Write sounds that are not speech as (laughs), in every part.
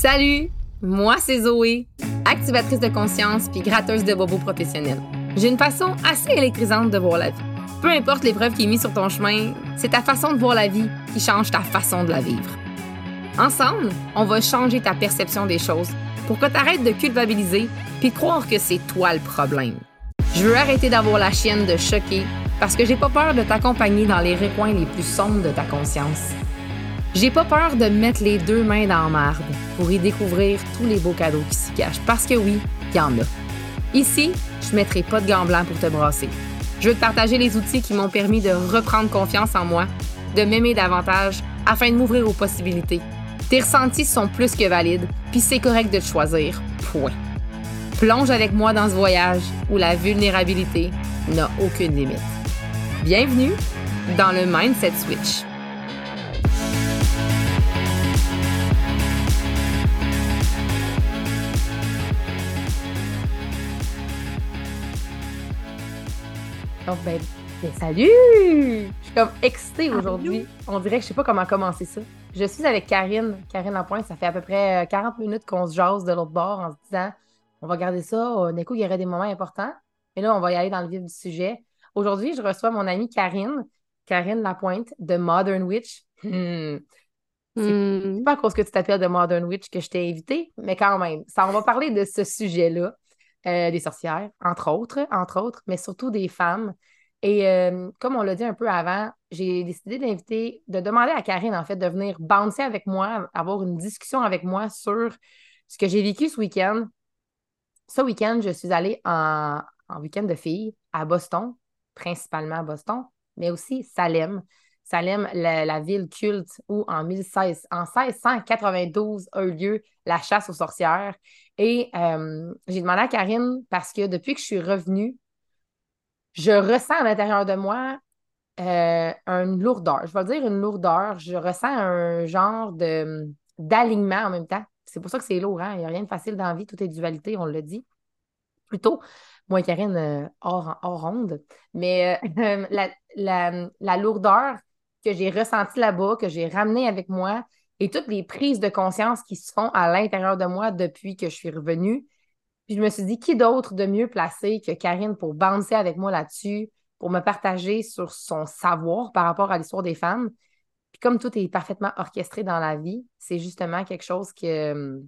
Salut, moi c'est Zoé, activatrice de conscience puis gratteuse de bobos professionnels. J'ai une façon assez électrisante de voir la vie. Peu importe l'épreuve qui est mise sur ton chemin, c'est ta façon de voir la vie qui change ta façon de la vivre. Ensemble, on va changer ta perception des choses pour que tu arrêtes de culpabiliser puis croire que c'est toi le problème. Je veux arrêter d'avoir la chienne de choquer parce que j'ai pas peur de t'accompagner dans les recoins les plus sombres de ta conscience. J'ai pas peur de mettre les deux mains dans la marde pour y découvrir tous les beaux cadeaux qui s'y cachent parce que oui, il y en a. Ici, je mettrai pas de gants blancs pour te brasser. Je veux te partager les outils qui m'ont permis de reprendre confiance en moi, de m'aimer davantage afin de m'ouvrir aux possibilités. Tes ressentis sont plus que valides, puis c'est correct de te choisir. Point. Plonge avec moi dans ce voyage où la vulnérabilité n'a aucune limite. Bienvenue dans le Mindset Switch. Ben, ben, salut! Je suis comme excitée aujourd'hui. On dirait que je sais pas comment commencer ça. Je suis avec Karine, Karine Lapointe. Ça fait à peu près 40 euh, minutes qu'on se jase de l'autre bord en se disant on va garder ça. D'un coup, il y aurait des moments importants. Et là, on va y aller dans le vif du sujet. Aujourd'hui, je reçois mon amie Karine, Karine Lapointe de Modern Witch. Hmm. C'est hmm. pas à cause que tu t'appelles de Modern Witch que je t'ai invitée, mais quand même, ça, on va parler de ce sujet-là. Euh, des sorcières, entre autres, entre autres, mais surtout des femmes. Et euh, comme on l'a dit un peu avant, j'ai décidé d'inviter, de demander à Karine, en fait, de venir bouncer avec moi, avoir une discussion avec moi sur ce que j'ai vécu ce week-end. Ce week-end, je suis allée en, week-end de filles à Boston, principalement à Boston, mais aussi Salem. Salem, la, ville culte où en, 16, en 1692 a eu lieu la chasse aux sorcières. Et euh, j'ai demandé à Karine parce que depuis que je suis revenue, je ressens à l'intérieur de moi euh, une lourdeur. Je vais dire une lourdeur. Je ressens un genre d'alignement en même temps. C'est pour ça que c'est lourd. Hein? Il n'y a rien de facile dans la vie. Tout est dualité, on le dit. Plutôt, moi et Karine, euh, hors, hors. Mais (laughs) la, la, lourdeur que j'ai ressentie là-bas, que j'ai ramenée avec moi, et toutes les prises de conscience qui se font à l'intérieur de moi depuis que je suis revenue. Puis je me suis dit, qui d'autre de mieux placé que Karine pour bouncer avec moi là-dessus, pour me partager sur son savoir par rapport à l'histoire des femmes? Puis comme tout est parfaitement orchestré dans la vie, c'est justement quelque chose que,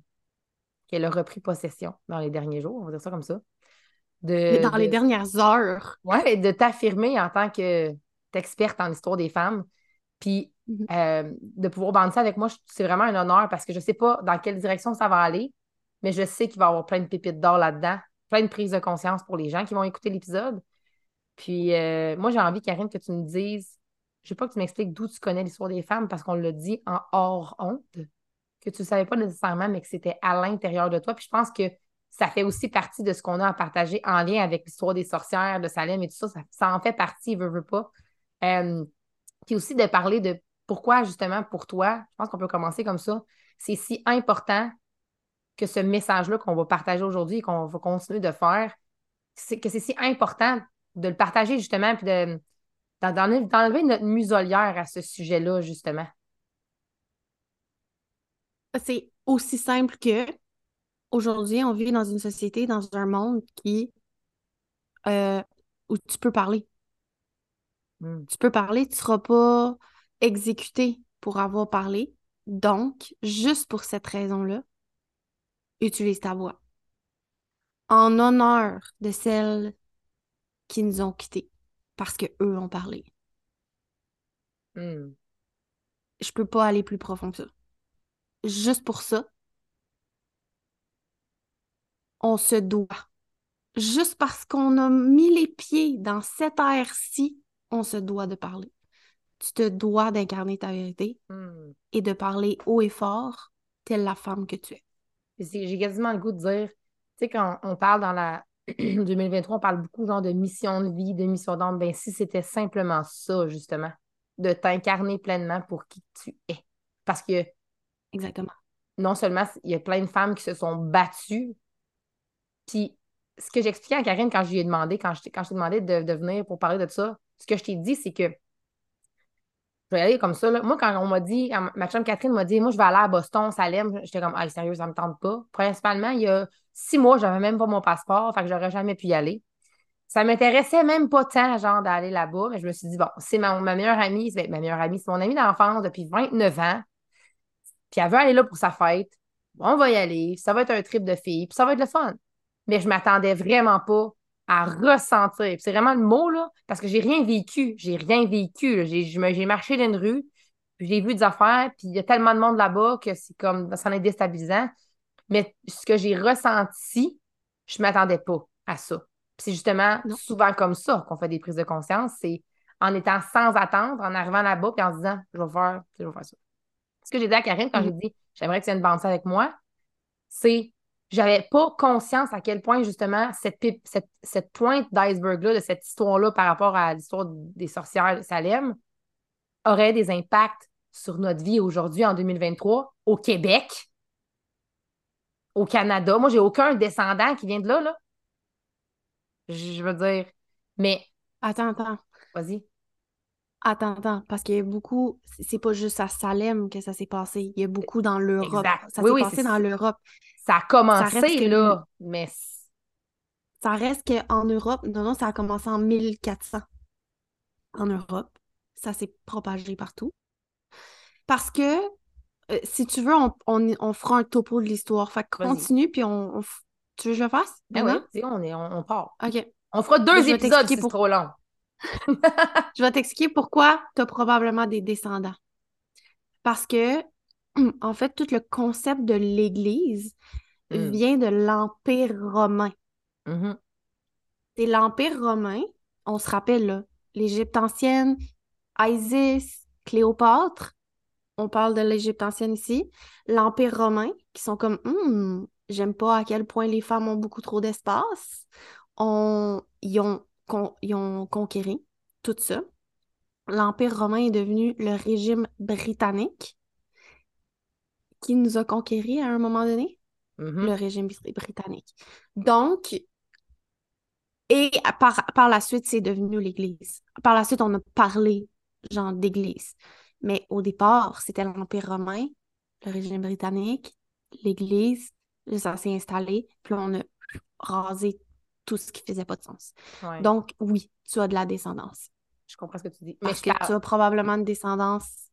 qu'elle a repris possession dans les derniers jours, on va dire ça comme ça. De, dans les dernières heures. Oui, de t'affirmer en tant qu'experte en histoire des femmes. Puis Mhm. Euh, de pouvoir bander avec moi, c'est vraiment un honneur parce que je ne sais pas dans quelle direction ça va aller, mais je sais qu'il va y avoir plein de pépites d'or là-dedans, plein de prises de conscience pour les gens qui vont écouter l'épisode. Puis euh, moi, j'ai envie, Karine, que tu me dises, je ne veux pas que tu m'expliques d'où tu connais l'histoire des femmes parce qu'on l'a dit en hors honte, que tu ne savais pas nécessairement, mais que c'était à l'intérieur de toi. Puis je pense que ça fait aussi partie de ce qu'on a à partager en lien avec l'histoire des sorcières, de Salem et tout ça. Ça, en fait partie, veut, veut pas. Euh, puis aussi de parler de pourquoi, justement, pour toi, je pense qu'on peut commencer comme ça, c'est si important que ce message-là qu'on va partager aujourd'hui et qu'on va continuer de faire, c'est que c'est si important de le partager, justement, puis de, d'enlever notre muselière à ce sujet-là, justement. C'est aussi simple que aujourd'hui, on vit dans une société, dans un monde qui euh, où tu peux parler. Hmm. Tu peux parler, tu ne seras pas exécuté pour avoir parlé. Donc, juste pour cette raison-là, utilise ta voix. En honneur de celles qui nous ont quittés parce qu'eux ont parlé. Hmm. Je peux pas aller plus profond que ça. Juste pour ça, on se doit. Juste parce qu'on a mis les pieds dans cette ère-ci, on se doit de parler tu te dois d'incarner ta vérité hmm. et de parler haut et fort, telle la femme que tu es. J'ai quasiment le goût de dire, tu sais, quand on parle dans la (clears throat) 2023, on parle beaucoup genre de mission de vie, de mission d'âme. Ben, si c'était simplement ça, justement, de t'incarner pleinement pour qui tu es. Parce que. Exactement. Non seulement il y a plein de femmes qui se sont battues, puis ce que j'expliquais à Karine quand je lui ai demandé, quand je, quand je t'ai demandé de, de venir pour parler de ça, ce que je t'ai dit, c'est que je vais aller comme ça. Là. Moi, quand on m'a dit, ma chum Catherine m'a dit, moi, je vais aller à Boston, Salem, j'étais comme, ah, sérieux, ça me tente pas. Principalement, il y a six mois, j'avais même pas mon passeport, fait que j'aurais jamais pu y aller. Ça m'intéressait même pas tant, genre, d'aller là-bas, mais je me suis dit, bon, c'est ma, meilleure amie, c'est ma meilleure amie, c'est mon amie d'enfance depuis 29 ans. Puis elle veut aller là pour sa fête. on va y aller, ça va être un trip de filles, puis ça va être le fun. Mais je m'attendais vraiment pas à ressentir. C'est vraiment le mot, là, parce que j'ai rien vécu. J'ai rien vécu. J'ai marché dans une rue, puis j'ai vu des affaires, puis il y a tellement de monde là-bas que c'est comme, ça en est déstabilisant. Mais ce que j'ai ressenti, je ne m'attendais pas à ça. c'est justement souvent comme ça qu'on fait des prises de conscience. C'est en étant sans attendre, en arrivant là-bas, puis en se disant, je vais faire, je vais faire ça. Ce que j'ai dit à Karine quand mm. j'ai dit, j'aimerais que tu viennes danser avec moi, c'est j'avais pas conscience à quel point, justement, cette, cette, cette pointe d'iceberg-là, de cette histoire-là par rapport à l'histoire des sorcières de Salem, aurait des impacts sur notre vie aujourd'hui, en 2023, au Québec, au Canada. Moi, j'ai aucun descendant qui vient de là, là. Je veux dire. Mais. Attends, attends. Vas-y. Attends, attends, parce qu'il y a beaucoup, c'est pas juste à Salem que ça s'est passé, il y a beaucoup dans l'Europe. Ça s'est passé dans l'Europe. Ça a commencé, là, mais... Ça reste qu'en Europe, non, non, ça a commencé en 1400. En Europe, ça s'est propagé partout. Parce que, euh, si tu veux, on, fera un topo de l'histoire. Fait continue, puis on, Tu veux que je le fasse? Ben oui, on, est, on, part. OK. On fera deux épisodes si c'est trop long. (laughs) je vais t'expliquer pourquoi tu as probablement des descendants. Parce que, (clears throat) en fait, tout le concept de l'Église hmm. vient de l'Empire romain. Mm-hmm. C'est l'Empire romain, on se rappelle, l'Égypte ancienne, Isis, Cléopâtre, on parle de l'Égypte ancienne ici, l'Empire romain, qui sont comme, hmm, j'aime pas à quel point les femmes ont beaucoup trop d'espace. On, ils ont ils ont conquéri tout ça. L'Empire romain est devenu le régime britannique qui nous a conquéris à un moment donné. Mm-hmm. Le régime britannique. Donc, et par, par la suite, c'est devenu l'Église. Par la suite, on a parlé, genre, d'Église. Mais au départ, c'était l'Empire romain, le régime britannique, l'Église, ça s'est installé, puis on a rasé tout ce qui faisait pas de sens. Donc, oui, tu as de la descendance. Je comprends ce que tu dis. Mais Parce que tu as probablement une descendance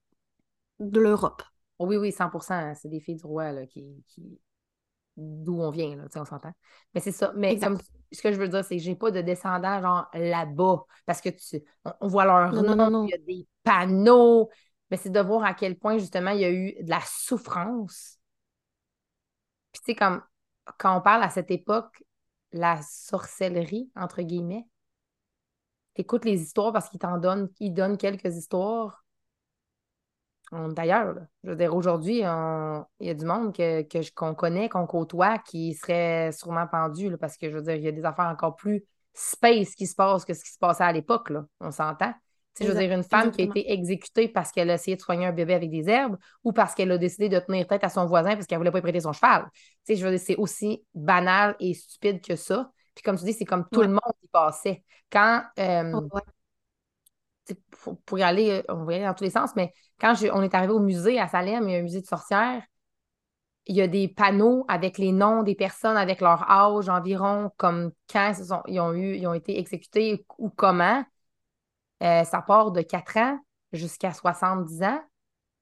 de l'Europe. oui, oui, 100% C'est des filles du roi là, qui, d'où on vient, là, on s'entend. Mais c'est ça. Mais comme, ce que je veux dire, c'est que j'ai pas de descendants genre là-bas. Parce que tu on, voit leur nom, il y a des panneaux. Mais c'est de voir à quel point, justement, il y a eu de la souffrance. Puis, tu sais, comme quand on parle à cette époque, la sorcellerie, entre guillemets. Écoute les histoires parce qu'ils t'en donnent, ils donnent quelques histoires. D'ailleurs, je veux dire, aujourd'hui, il y a du monde que, qu'on connaît, qu'on côtoie, qui serait sûrement pendu, parce que je veux dire, il y a des affaires encore plus space qui se passent que ce qui se passait à l'époque, là. On s'entend? je veux dire, une femme qui a été exécutée parce qu'elle a essayé de soigner un bébé avec des herbes ou parce qu'elle a décidé de tenir tête à son voisin parce qu'elle ne voulait pas prêter son cheval. Tu je veux dire, c'est aussi banal et stupide que ça. Puis comme tu dis, c'est comme tout le monde qui passait. Quand, euh, oh, pour, y aller, euh, on va y aller dans tous les sens, mais quand on est arrivé au musée à Salem, il y a un musée de sorcières, il y a des panneaux avec les noms des personnes, avec leur âge environ, comme quand ils, ont eu, ils ont été exécutés ou comment. Euh, ça part de 4 ans jusqu'à 70 ans.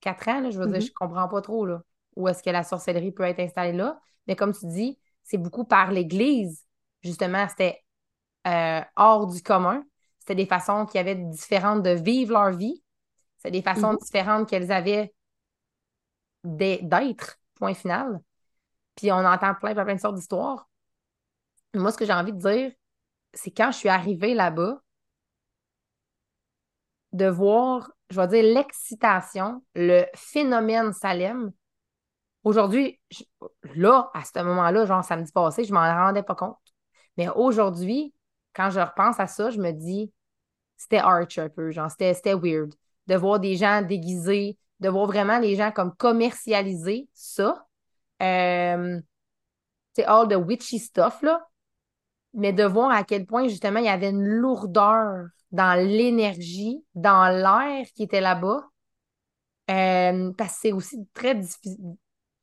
4 ans, je veux dire, mm-hmm. je comprends pas trop là, où est-ce que la sorcellerie peut être installée là. Mais comme tu dis, c'est beaucoup par l'Église. Justement, c'était euh, hors du commun. C'était des façons qui avaient différentes de vivre leur vie. C'est des façons mm-hmm. différentes qu'elles avaient d'être, point final. Puis on entend plein, plein, plein de sortes d'histoires. Moi, ce que j'ai envie de dire, c'est quand je suis arrivée là-bas, de voir, je vais dire, l'excitation, le phénomène Salem. Aujourd'hui, là, à ce moment-là, genre samedi passé, je m'en rendais pas compte. Mais aujourd'hui, quand je repense à ça, je me dis, c'était arch un peu, genre, c'était weird. De voir des gens déguisés, de voir vraiment les gens comme commercialiser ça. Euh, c'est all the witchy stuff, là. Mais de voir à quel point, justement, il y avait une lourdeur dans l'énergie, dans l'air qui était là-bas, Euh, parce que c'est aussi très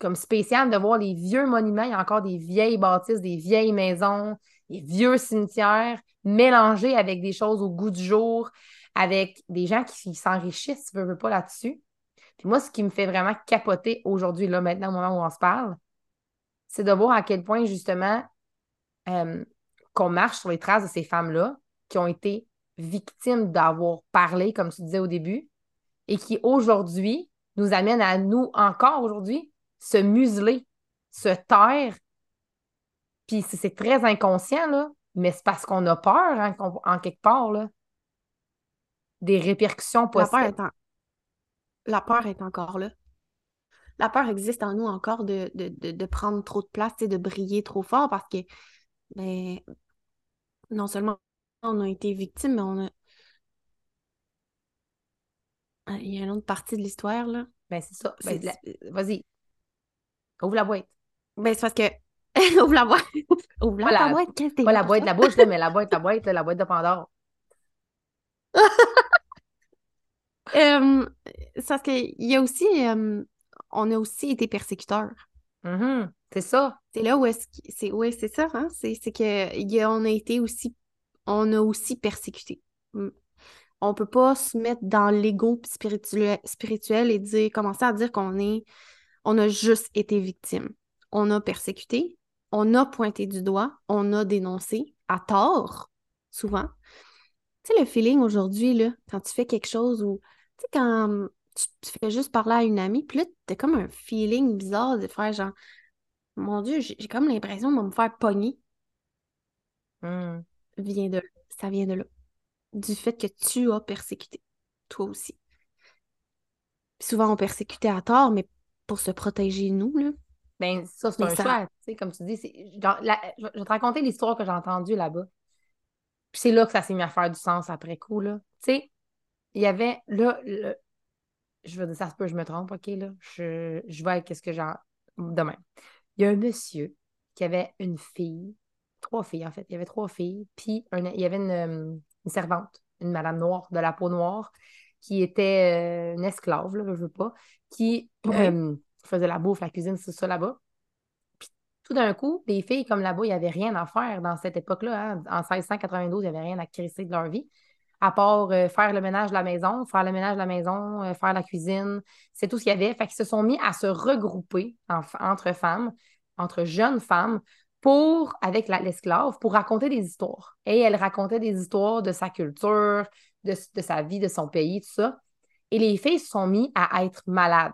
comme spécial de voir les vieux monuments. Il y a encore des vieilles bâtisses, des vieilles maisons, des vieux cimetières mélangés avec des choses au goût du jour, avec des gens qui s'enrichissent, si veux, pas là-dessus. Puis moi, ce qui me fait vraiment capoter aujourd'hui, là, maintenant, au moment où on se parle, c'est de voir à quel point, justement, euh, qu'on marche sur les traces de ces femmes-là qui ont été victimes d'avoir parlé, comme tu disais au début, et qui aujourd'hui nous amènent à nous, encore aujourd'hui, se museler, se taire. Puis c'est très inconscient, là, mais c'est parce qu'on a peur, hein, en quelque part, là, des répercussions possibles. La peur est, encore là. La peur existe en nous encore de, de, prendre trop de place, et de briller trop fort parce que ben, non seulement on a été victime, mais on a. Ah, il y a une autre partie de l'histoire, là. Ben, c'est ça. Ben, vas-y. Ouvre la boîte. Ben, c'est parce que. (laughs) Ouvre la boîte. Ouvre la, boîte. Qu'est-ce que Pas la boîte de la bouche, là, mais la boîte, la boîte, la boîte de Pandore. euh, (laughs) c'est parce qu'il y a aussi. on a aussi été persécuteurs. Mm-hmm. C'est ça. C'est là où est-ce que. C'est, oui, c'est ça, hein? C'est, c'est qu'on a été aussi. On a aussi persécuté. Mm. On peut pas se mettre dans l'ego spirituel, spirituel et dire, commencer à dire qu'on est. On a juste été victime. On a persécuté, on a pointé du doigt, on a dénoncé, à tort, souvent. Tu sais, le feeling aujourd'hui, là, quand tu fais quelque chose ou. Tu sais, quand tu, fais juste parler à une amie, puis là, t'as comme un feeling bizarre de faire genre mon Dieu, j'ai comme l'impression de me faire pogner. Hmm. Vient de, ça vient de là. Du fait que tu as persécuté, toi aussi. souvent, on persécutait à tort, mais pour se protéger, nous, là. Ben, ça, c'est un choix. Tu sais, comme tu dis, je vais te raconter l'histoire que j'ai entendue là-bas. Puis c'est là que ça s'est mis à faire du sens après coup, là. Tu sais, il y avait, là, je veux dire, ça se peut, je me trompe, OK, là. Je, je vois qu'est-ce que j'ai demain il y a un monsieur qui avait une fille, trois filles en fait, il y avait trois filles, puis il y avait une, servante, une madame noire, de la peau noire, qui était euh, une esclave, là, je veux pas, qui euh, faisait la bouffe, la cuisine, c'est ça là-bas. Puis tout d'un coup, les filles comme là-bas, il n'y avait rien à faire dans cette époque-là. Hein. En 1692, il n'y avait rien à crisser de leur vie à part euh, faire le ménage de la maison, faire le ménage de la maison, euh, faire la cuisine. C'est tout ce qu'il y avait. Fait qu'ils se sont mis à se regrouper entre femmes, entre jeunes femmes, pour, avec l'esclave, pour raconter des histoires. Et elle racontait des histoires de sa culture, de, sa vie, de son pays, tout ça. Et les filles se sont mis à être malades.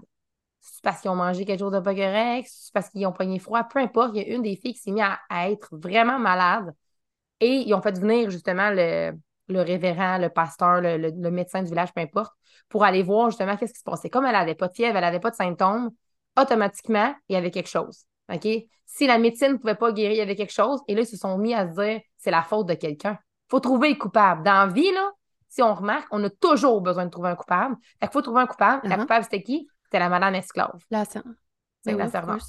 C'est parce qu'ils ont mangé quelque chose de pas correct, c'est parce qu'ils ont pogné froid, peu importe. Il y a une des filles qui s'est mise à être vraiment malade. Et ils ont fait venir justement le, le révérend, le pasteur, le, médecin du village, peu importe, pour aller voir justement qu'est-ce qui se passait. Comme elle n'avait pas de fièvre, elle n'avait pas de symptômes, automatiquement, il y avait quelque chose. OK? Si la médecine ne pouvait pas guérir, il y avait quelque chose. Et là, ils se sont mis à se dire c'est la faute de quelqu'un. Il faut trouver le coupable. Dans la vie, là, si on remarque, on a toujours besoin de trouver un coupable. Il faut trouver un coupable. La uh-huh. coupable, c'était qui? C'était la madame esclave. La, C'est la servante.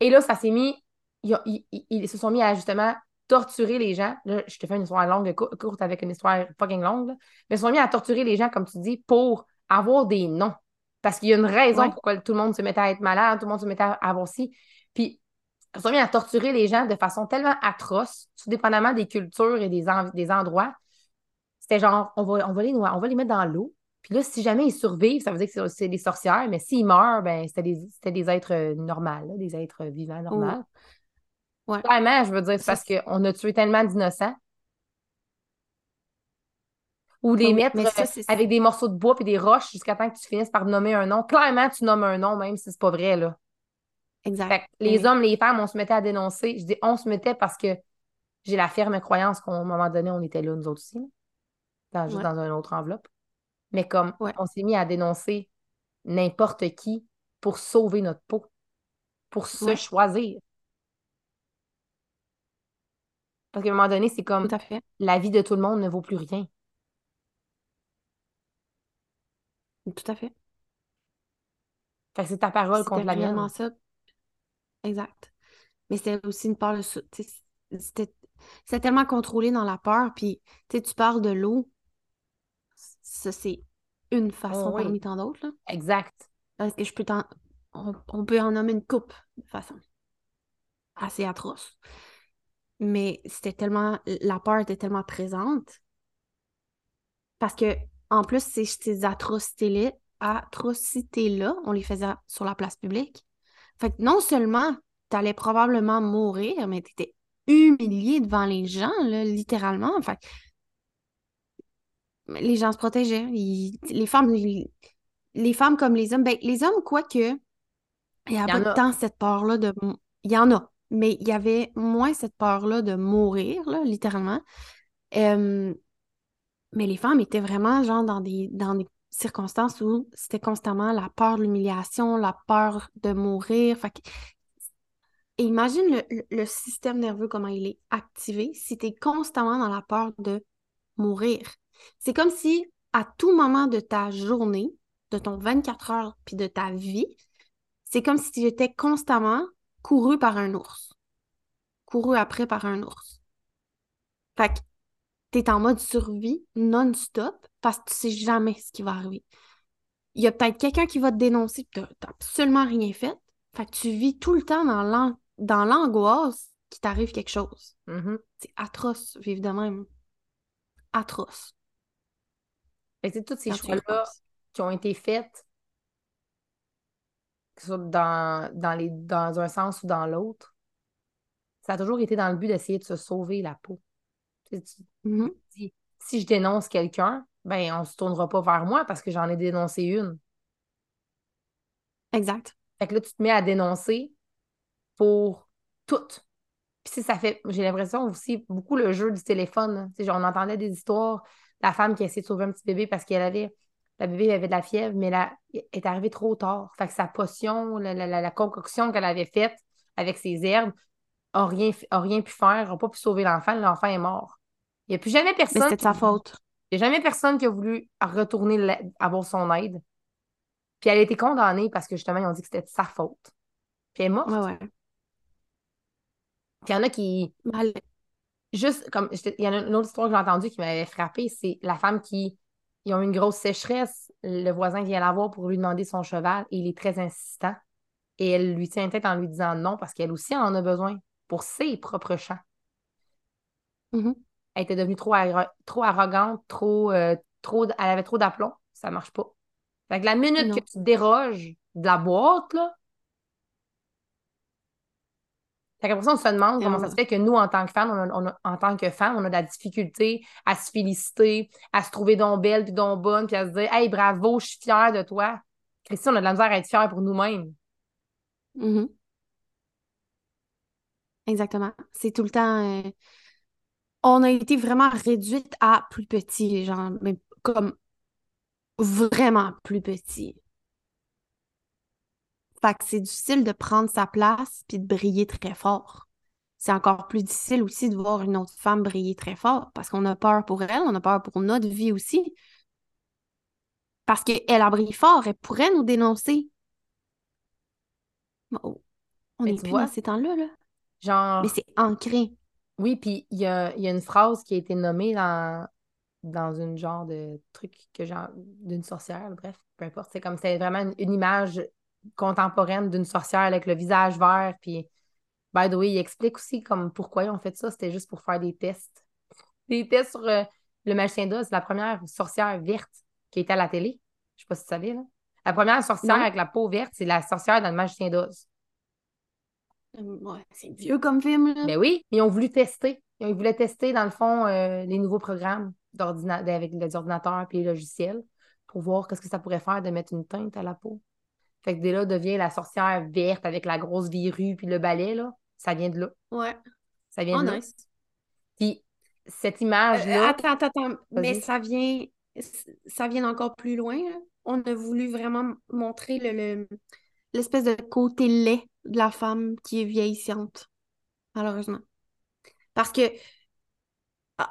Et là, ça s'est mis. ils, se sont mis à justement torturer les gens. Là, je te fais une histoire longue, courte avec une histoire fucking longue. Mais ils sont mis à torturer les gens, comme tu dis, pour avoir des noms. Parce qu'il y a une raison pourquoi tout le monde se mettait à être malade, tout le monde se mettait à avoir ci. Puis, ils sont mis à torturer les gens de façon tellement atroce, tout dépendamment des cultures et des, des endroits. C'était genre, on va, on, va les, on va les mettre dans l'eau. Puis là, si jamais ils survivent, ça veut dire que c'est des sorcières, mais s'ils meurent, ben, c'était des, des, êtres normaux, des êtres vivants normaux. Ouais. Clairement, je veux dire, c'est parce qu'on a tué tellement d'innocents. Ou les mettre euh, avec des morceaux de bois et des roches jusqu'à temps que tu finisses par nommer un nom. Clairement, tu nommes un nom, même si c'est pas vrai, là. Exact. les hommes, les femmes, on se mettait à dénoncer. Je dis on se mettait parce que j'ai la ferme croyance qu'à un moment donné, on était là, nous autres aussi. Dans, juste dans une autre enveloppe. Mais comme on s'est mis à dénoncer n'importe qui pour sauver notre peau, pour se choisir. Parce qu'à un moment donné, c'est comme la vie de tout le monde ne vaut plus rien. Tout à fait. Fait que c'est ta parole contre la mienne. ça. Exact. Mais c'était aussi une part de C'était tellement contrôlé dans la peur. Puis, tu parles de l'eau. Ça, c'est une façon oh parmi tant d'autres. Exact. Parce que je peux on, peut en nommer une coupe de façon assez atroce. Mais c'était tellement. La peur était tellement présente. Parce que, en plus, ces, ces atrocités-là, atrocités-là, on les faisait sur la place publique. Fait que non seulement tu allais probablement mourir, mais tu étais humilié devant les gens, littéralement. Fait les gens se protégeaient. les femmes, les, femmes comme les hommes, ben, les hommes, quoique, il y a pas de temps cette peur-là de. Il y en a, mais il y avait moins cette peur-là de mourir, littéralement. mais les femmes étaient vraiment genre dans des, dans des circonstances où c'était constamment la peur de l'humiliation, la peur de mourir. Fait Et imagine le, système nerveux, comment il est activé si tu es constamment dans la peur de mourir. C'est comme si à tout moment de ta journée, de ton 24 heures, puis de ta vie, c'est comme si tu étais constamment couru par un ours. Couru après par un ours. Fait que t'es en mode survie non-stop parce que tu sais jamais ce qui va arriver. Il y a peut-être quelqu'un qui va te dénoncer tu n'as absolument rien fait. Fait que tu vis tout le temps dans l'angoisse qu'il t'arrive quelque chose. Mm-hmm. C'est atroce, vivre de même. Atroce. C'est tous ces choix-là qui ont été faits dans, dans, les, dans un sens ou dans l'autre, ça a toujours été dans le but d'essayer de se sauver la peau. Mm-hmm. si, je dénonce quelqu'un, ben on ne se tournera pas vers moi parce que j'en ai dénoncé une. Exact. Fait que là, tu te mets à dénoncer pour toutes. Puis si ça fait, j'ai l'impression aussi beaucoup le jeu du téléphone. Genre, on entendait des histoires, la femme qui a essayé de sauver un petit bébé parce qu'elle avait la bébé avait de la fièvre, mais elle est arrivée trop tard. Fait que sa potion, la, concoction qu'elle avait faite avec ses herbes, n'a rien, rien pu faire, n'a pas pu sauver l'enfant. L'enfant est mort. Il n'y a plus jamais personne. c'était de sa faute. Il n'y a jamais personne qui a voulu retourner avoir son aide. Puis elle a été condamnée parce que justement, ils ont dit que c'était de sa faute. Puis elle est morte. Ouais, ouais. Puis il y en a qui. Juste comme. Il y en a une autre histoire que j'ai entendue qui m'avait frappée, c'est la femme qui ils ont une grosse sécheresse. Le voisin vient la voir pour lui demander son cheval et il est très insistant. Et elle lui tient tête en lui disant non parce qu'elle aussi en a besoin pour ses propres champs. Mm-hmm. Elle était devenue trop, trop arrogante, trop, euh, trop, elle avait trop d'aplomb. Ça marche pas. Fait que la minute que tu déroges de la boîte, là, fait qu'après ça, on se demande comment ça se fait que nous, en tant que femmes, on en tant que femmes, on a de la difficulté à se féliciter, à se trouver donc belle, puis donc bonne, puis à se dire Hey, bravo, je suis fière de toi. Christy, on a de la misère à être fière pour nous-mêmes. Mm-hmm. Exactement. C'est tout le temps. Euh, on a été vraiment réduite à plus petit, genre, mais comme vraiment plus petit. Fait que c'est difficile de prendre sa place puis de briller très fort. C'est encore plus difficile aussi de voir une autre femme briller très fort parce qu'on a peur pour elle, on a peur pour notre vie aussi. Parce qu'elle a brillé fort, elle pourrait nous dénoncer. Oh, on est plus dans ces temps-là, là. Genre... Mais c'est ancré. Oui, puis il y a, une phrase qui a été nommée dans, dans une genre de truc que genre d'une sorcière, bref, peu importe. C'est comme c'est vraiment une, image contemporaine d'une sorcière avec le visage vert. Puis, by the way, il explique aussi comme pourquoi ils ont fait ça. C'était juste pour faire des tests. Des tests sur euh, le magicien d'Oz. La première sorcière verte qui était à la télé. Je sais pas si tu savais, là. La première sorcière avec la peau verte, c'est la sorcière dans le magicien d'Oz. Euh, ouais, c'est vieux comme film, là. Ben oui, ils ont voulu tester. Ils voulaient tester, dans le fond, euh, les nouveaux programmes avec les ordinateurs et les logiciels pour voir qu'est-ce que ça pourrait faire de mettre une teinte à la peau. Fait que dès là, devient la sorcière verte avec la grosse verrue puis le balai, là. Ça vient de là. Ouais. Ça vient de oh, là. Puis cette image-là. Euh, attends, attends, attends. Mais ça vient, ça vient encore plus loin. On a voulu vraiment montrer le, l'espèce de côté laid de la femme qui est vieillissante, malheureusement. Parce que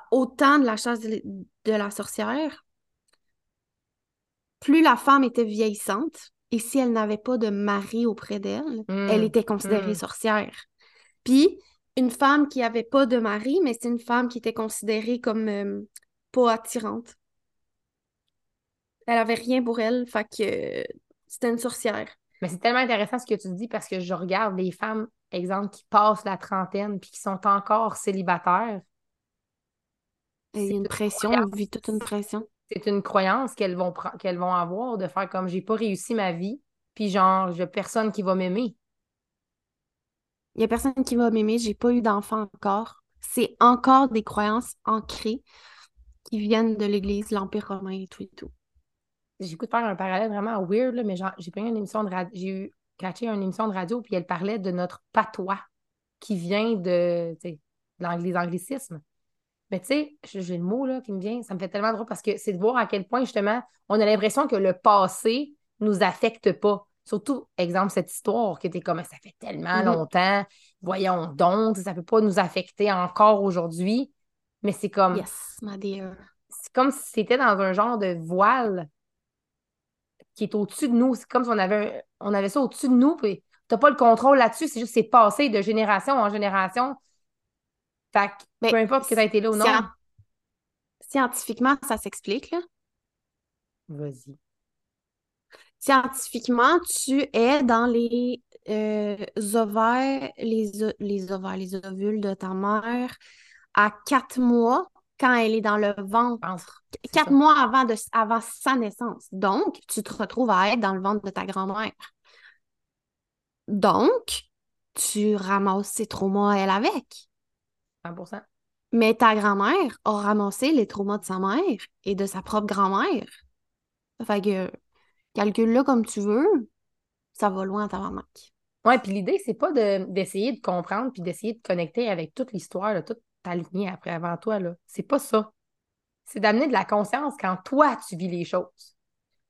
au temps de la chasse de, de la sorcière, plus la femme était vieillissante, et si elle n'avait pas de mari auprès d'elle, elle hmm. était considérée hmm. sorcière. Puis, une femme qui n'avait pas de mari, mais c'est une femme qui était considérée comme euh, pas attirante. Elle avait rien pour elle, fait que c'était une sorcière. Mais c'est tellement intéressant ce que tu dis parce que je regarde les femmes, exemple, qui passent la trentaine puis qui sont encore célibataires. Il y a une pression, on vit toute une pression. C'est une croyance qu'elles vont, qu'elles vont avoir de faire comme j'ai pas réussi ma vie, puis genre, j'ai personne qui va m'aimer. Il y a personne qui va m'aimer, j'ai pas eu d'enfant encore. C'est encore des croyances ancrées qui viennent de l'Église, l'Empire romain et tout et tout. J'écoute faire un parallèle vraiment weird, mais j'ai pris une émission de radio, j'ai eu catché une émission de radio, puis elle parlait de notre patois qui vient de, les anglicismes. Mais tu sais, j'ai le mot là, qui me vient, ça me fait tellement drôle parce que c'est de voir à quel point, justement, on a l'impression que le passé nous affecte pas. Surtout, exemple, cette histoire qui était comme ça fait tellement mm-hmm. longtemps, voyons donc, ça ne peut pas nous affecter encore aujourd'hui. Mais c'est comme. Yes, my dear. C'est comme si c'était dans un genre de voile qui est au-dessus de nous. C'est comme si on avait, on avait ça au-dessus de nous, puis tu n'as pas le contrôle là-dessus. C'est juste c'est passé de génération en génération. Fait que, ben, peu importe que tu as été là ou non. Scientifiquement, ça s'explique, là. Vas-y. Scientifiquement, tu es dans les euh, ovaires, les, les ovaires, les ovules de ta mère à quatre mois quand elle est dans le ventre. Quatre mois avant, de, avant sa naissance. Donc, tu te retrouves à être dans le ventre de ta grand-mère. Donc, tu ramasses ses traumas elle avec. 100% Mais ta grand-mère a ramassé les traumas de sa mère et de sa propre grand-mère. Fait que, calcule-le comme tu veux, ça va loin à ta maman. Ouais, puis l'idée, c'est pas d'essayer de, comprendre puis d'essayer de connecter avec toute l'histoire, toute ta lignée après, avant toi. C'est pas ça. C'est d'amener de la conscience quand toi, tu vis les choses.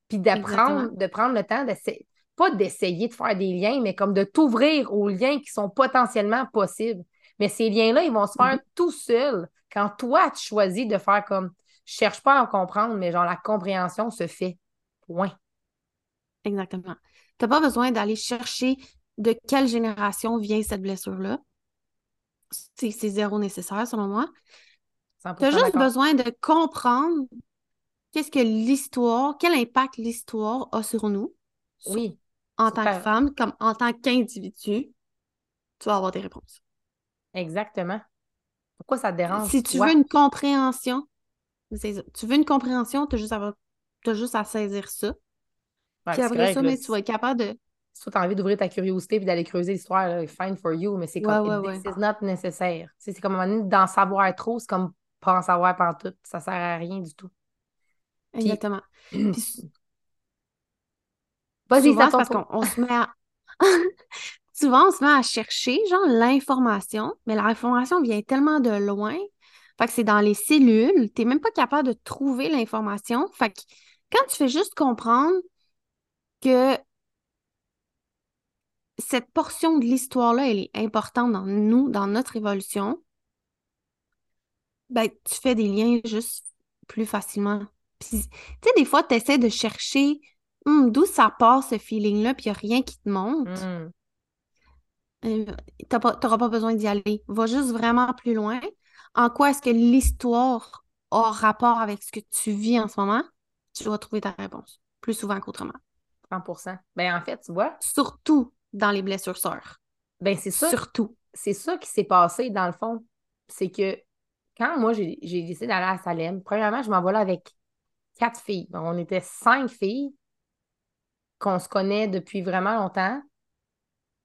Puis d'apprendre, de prendre le temps d'essayer, pas d'essayer de faire des liens, mais comme de t'ouvrir aux liens qui sont potentiellement possibles. Mais ces liens-là, ils vont se faire mm-hmm. tout seuls quand toi, tu choisis de faire comme je cherche pas à comprendre, mais genre la compréhension se fait. Point. Exactement. Tu n'as pas besoin d'aller chercher de quelle génération vient cette blessure-là. C'est zéro nécessaire, selon moi. Tu as juste besoin de comprendre qu'est-ce que l'histoire, quel impact l'histoire a sur nous. Oui. En tant que femme, comme en tant qu'individu, tu vas avoir des réponses. Exactement. Pourquoi ça te dérange? Si tu veux une compréhension, tu veux une compréhension, tu as, as, juste à saisir ça. Puis après ça, mais tu vas être capable de. Si tu as envie d'ouvrir ta curiosité et d'aller creuser l'histoire, fine for you, mais c'est comme ouais, this is not necessaire. C'est comme un moment d'en savoir trop, c'est comme pas en savoir pas tout. Ça sert à rien du tout. Exactement. (clears throat) Vas-y, ça parce qu'on se met à. (laughs) (laughs) Souvent, on se met à chercher, genre, l'information, mais l'information vient tellement de loin. Fait que c'est dans les cellules, tu n'es même pas capable de trouver l'information. Fait que quand tu fais juste comprendre que cette portion de l'histoire-là, elle est importante dans nous, dans notre évolution, ben, tu fais des liens juste plus facilement. tu sais, des fois, tu essaies de chercher hum, d'où ça part ce feeling-là, puis il n'y a rien qui te montre. Mmh. Euh, tu n'auras pas besoin d'y aller. Va juste vraiment plus loin. En quoi est-ce que l'histoire a rapport avec ce que tu vis en ce moment? Tu vas trouver ta réponse plus souvent qu'autrement. 100% Ben, en fait, tu vois. Surtout dans les blessures sœurs. Ben, c'est ça. Surtout. C'est ça qui s'est passé, dans le fond. C'est que quand moi, j'ai décidé d'aller à Salem, premièrement, je m'envolais avec quatre filles. on était cinq filles qu'on se connaît depuis vraiment longtemps.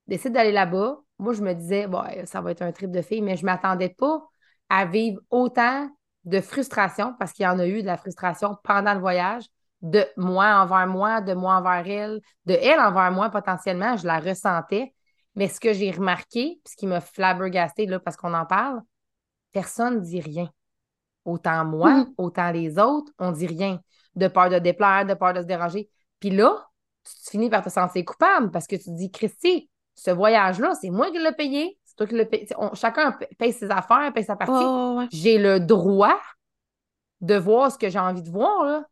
Décide d'aller là-bas. Moi, je me disais, bon, ça va être un trip de filles, mais je ne m'attendais pas à vivre autant de frustration, parce qu'il y en a eu de la frustration pendant le voyage, de moi envers moi, de moi envers elle, de elle envers moi potentiellement, je la ressentais. Mais ce que j'ai remarqué, ce qui m'a flabbergasté là, parce qu'on en parle, personne ne dit rien. Autant moi, mm-hmm. autant les autres, on dit rien. De peur de déplaire, de peur de se déranger. Puis là, tu finis par te sentir coupable parce que tu te dis, Christy, ce voyage-là, c'est moi qui l'ai payé, c'est toi qui l'as payé. chacun paye ses affaires, paye sa partie. J'ai le droit de voir ce que j'ai envie de voir. Là.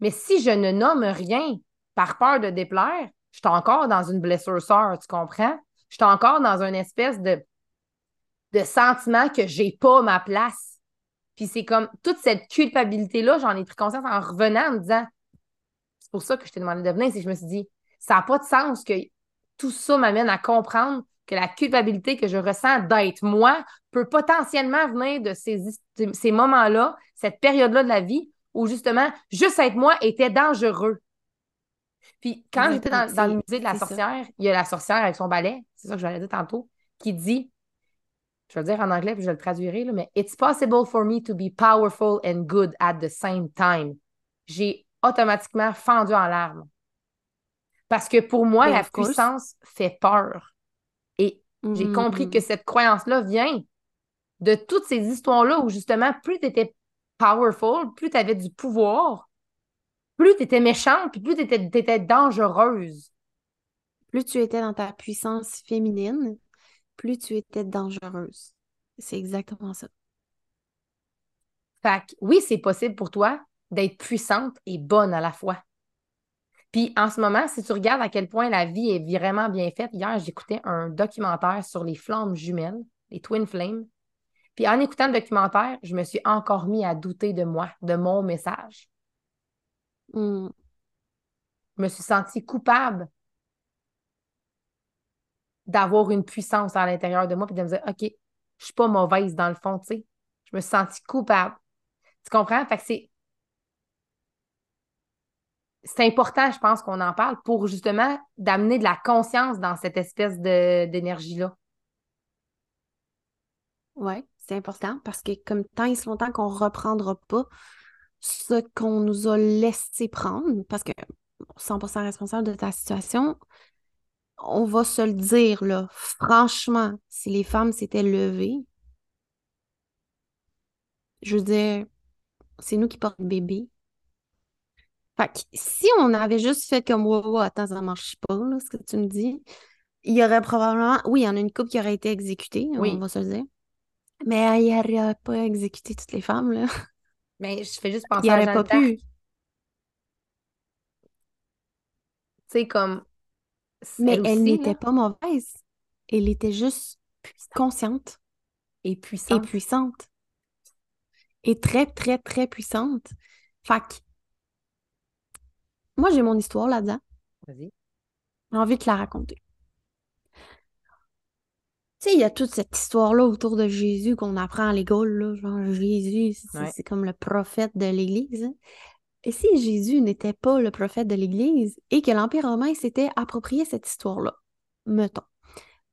Mais si je ne nomme rien par peur de déplaire, je suis encore dans une blessure sœur, tu comprends? Je suis encore dans une espèce de, de sentiment que j'ai pas ma place. Puis c'est comme toute cette culpabilité-là, j'en ai pris conscience en revenant en me disant c'est pour ça que je t'ai demandé de venir, c'est que je me suis dit, ça n'a pas de sens que tout ça m'amène à comprendre que la culpabilité que je ressens d'être moi peut potentiellement venir de ces, ces moments-là, cette période-là de la vie où justement, juste être moi était dangereux. Puis quand j'étais dans, le musée de la sorcière, il y a la sorcière avec son balai, c'est ça que j'allais dire tantôt, qui dit, je vais le dire en anglais puis je le traduirai, là, mais It's possible for me to be powerful and good at the same time. J'ai automatiquement fendu en larmes. Parce que pour moi, la puissance fait peur. Et j'ai mm-hmm, compris que cette croyance-là vient de toutes ces histoires-là où justement, plus tu étais powerful, plus tu avais du pouvoir, plus tu étais méchante, puis plus tu étais, dangereuse. Plus tu étais dans ta puissance féminine, plus tu étais dangereuse. C'est exactement ça. Fait que oui, c'est possible pour toi d'être puissante et bonne à la fois. Puis en ce moment, si tu regardes à quel point la vie est vraiment bien faite, hier, j'écoutais un documentaire sur les flammes jumelles, les Twin Flames. Puis en écoutant le documentaire, je me suis encore mis à douter de moi, de mon message. Hmm. Je me suis sentie coupable d'avoir une puissance à l'intérieur de moi, puis de me dire, OK, je suis pas mauvaise dans le fond, tu sais. Je me suis sentie coupable. Tu comprends? Fait que c'est c'est important, je pense, qu'on en parle pour justement d'amener de la conscience dans cette espèce d'énergie-là. Oui, c'est important parce que comme tant et si longtemps qu'on ne reprendra pas ce qu'on nous a laissé prendre, parce que 100% responsable de ta situation, on va se le dire, là, franchement, si les femmes s'étaient levées, je veux dire, c'est nous qui portons le bébé, fait que si on avait juste fait comme wow, attends, ça marche pas, là, ce que tu me dis, il y aurait probablement. Oui, il y en a une couple qui aurait été exécutée, on va se le dire. Mais il n'aurait pas exécuté toutes les femmes, là. Mais je fais juste penser il à Jeanne pas pu. Tu sais, comme. Mais elle, n'était pas mauvaise. Elle était juste consciente. Et puissante. Et puissante. Et très, très, très puissante. Fait que moi, j'ai mon histoire là-dedans. Vas-y. J'ai envie de te la raconter. Tu sais, il y a toute cette histoire-là autour de Jésus qu'on apprend à l'école, là. Genre, Jésus, c'est comme le prophète de l'Église. Hein. Et si Jésus n'était pas le prophète de l'Église et que l'Empire romain s'était approprié cette histoire-là, mettons.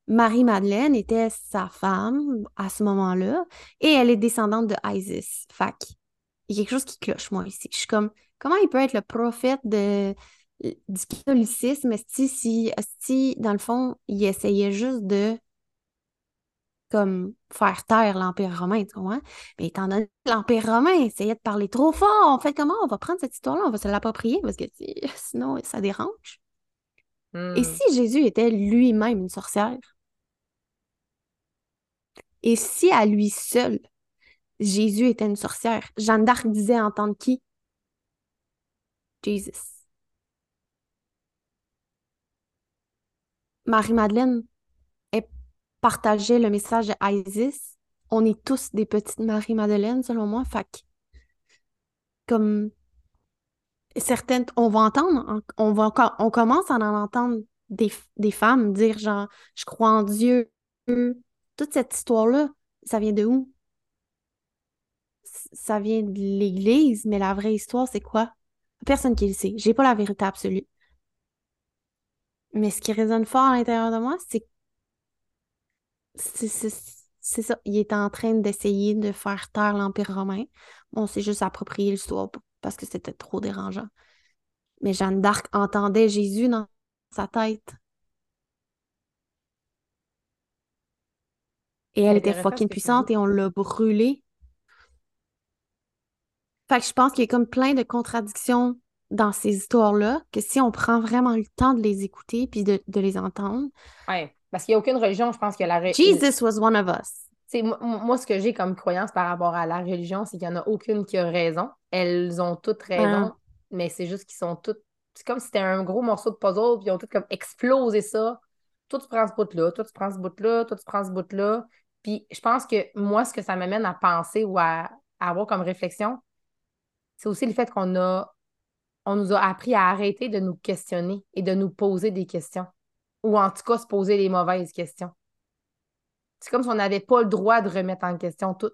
Marie-Madeleine était sa femme à ce moment-là et elle est descendante de Isis. Fac. Il y a quelque chose qui cloche, moi, ici. Je suis comme, comment il peut être le prophète de, du catholicisme? Si, si, si, dans le fond, il essayait juste de comme faire taire l'Empire romain, tu comprends? Mais étant donné que l'Empire romain essayait de parler trop fort, en fait comment? On va prendre cette histoire-là, on va se l'approprier parce que (laughs) sinon, ça dérange. Et hmm. si Jésus était lui-même une sorcière? Et si à lui seul, Jésus était une sorcière? Jeanne d'Arc disait entendre qui? Marie-Madeleine partageait le message de Isis. On est tous des petites Marie-Madeleine, selon moi. Fait comme certaines, on va entendre, on, va, on commence à en entendre des, des femmes dire genre, je crois en Dieu. Toute cette histoire-là, ça vient de où? Ça vient de l'Église, mais la vraie histoire, c'est quoi? Personne qui le sait. J'ai pas la vérité absolue. Mais ce qui résonne fort à l'intérieur de moi, c'est c'est ça. Il est en train d'essayer de faire taire l'Empire romain. On s'est juste approprié l'histoire parce que c'était trop dérangeant. Mais Jeanne d'Arc entendait Jésus dans sa tête. Et elle était fucking puissante et on l'a brûlée. Fait que je pense qu'il y a comme plein de contradictions dans ces histoires-là, que si on prend vraiment le temps de les écouter puis de, les entendre. Oui, parce qu'il n'y a aucune religion, je pense, que la religion. Jesus was one of us. Moi, moi, ce que j'ai comme croyance par rapport à la religion, c'est qu'il n'y en a aucune qui a raison. Elles ont toutes raison, ah. mais c'est juste qu'ils sont toutes. C'est comme si c'était un gros morceau de puzzle, puis ils ont toutes comme explosé ça. Toi, tu prends ce bout-là, toi, tu prends ce bout-là, toi, tu prends ce bout-là. Puis je pense que moi, ce que ça m'amène à penser ou à avoir comme réflexion, c'est aussi le fait qu'on a on nous a appris à arrêter de nous questionner et de nous poser des questions. Ou en tout cas, se poser les mauvaises questions. C'est comme si on n'avait pas le droit de remettre en question tout.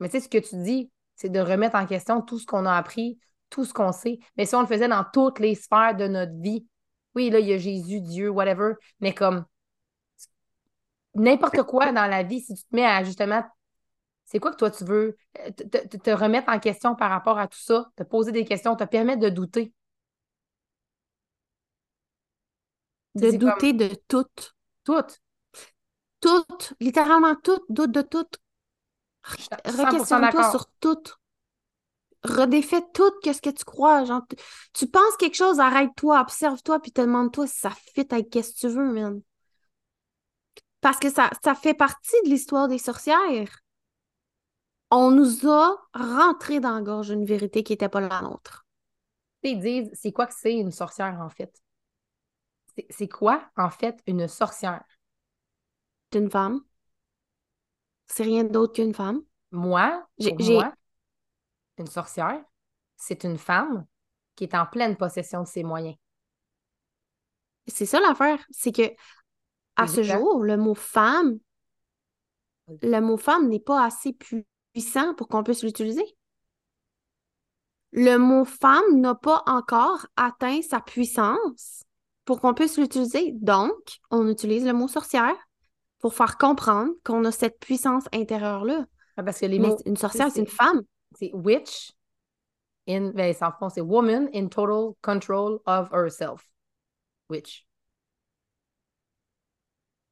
Mais tu sais, ce que tu dis, c'est de remettre en question tout ce qu'on a appris, tout ce qu'on sait. Mais si on le faisait dans toutes les sphères de notre vie, oui, là, il y a Jésus, Dieu, whatever, mais comme n'importe quoi dans la vie, si tu te mets à justement, c'est quoi que toi tu veux euh, te, remettre en question par rapport à tout ça, te poser des questions, te permettre de douter? De douter de tout. Tout. Tout, littéralement tout, doute de tout. Requestionne-toi sur tout. Redéfais tout, qu'est-ce que tu crois. Genre, tu penses quelque chose, arrête-toi, observe-toi, puis te demande-toi si ça fit avec qu'est-ce que tu veux, man. Parce que ça, ça fait partie de l'histoire des sorcières. On nous a rentré dans la gorge une vérité qui n'était pas la nôtre. Ils disent, c'est quoi que c'est une sorcière, en fait? C'est quoi, en fait, une sorcière? C'est une femme. C'est rien d'autre qu'une femme. Moi, j'ai une sorcière, c'est une femme qui est en pleine possession de ses moyens. C'est ça l'affaire, c'est que à ce jour, le mot femme, le mot femme n'est pas assez puissant pour qu'on puisse l'utiliser? Le mot femme n'a pas encore atteint sa puissance pour qu'on puisse l'utiliser. Donc, on utilise le mot sorcière pour faire comprendre qu'on a cette puissance intérieure-là. Ah, parce que les mots, une sorcière, c'est une femme. C'est witch, in, ben, en français, woman in total control of herself. Witch.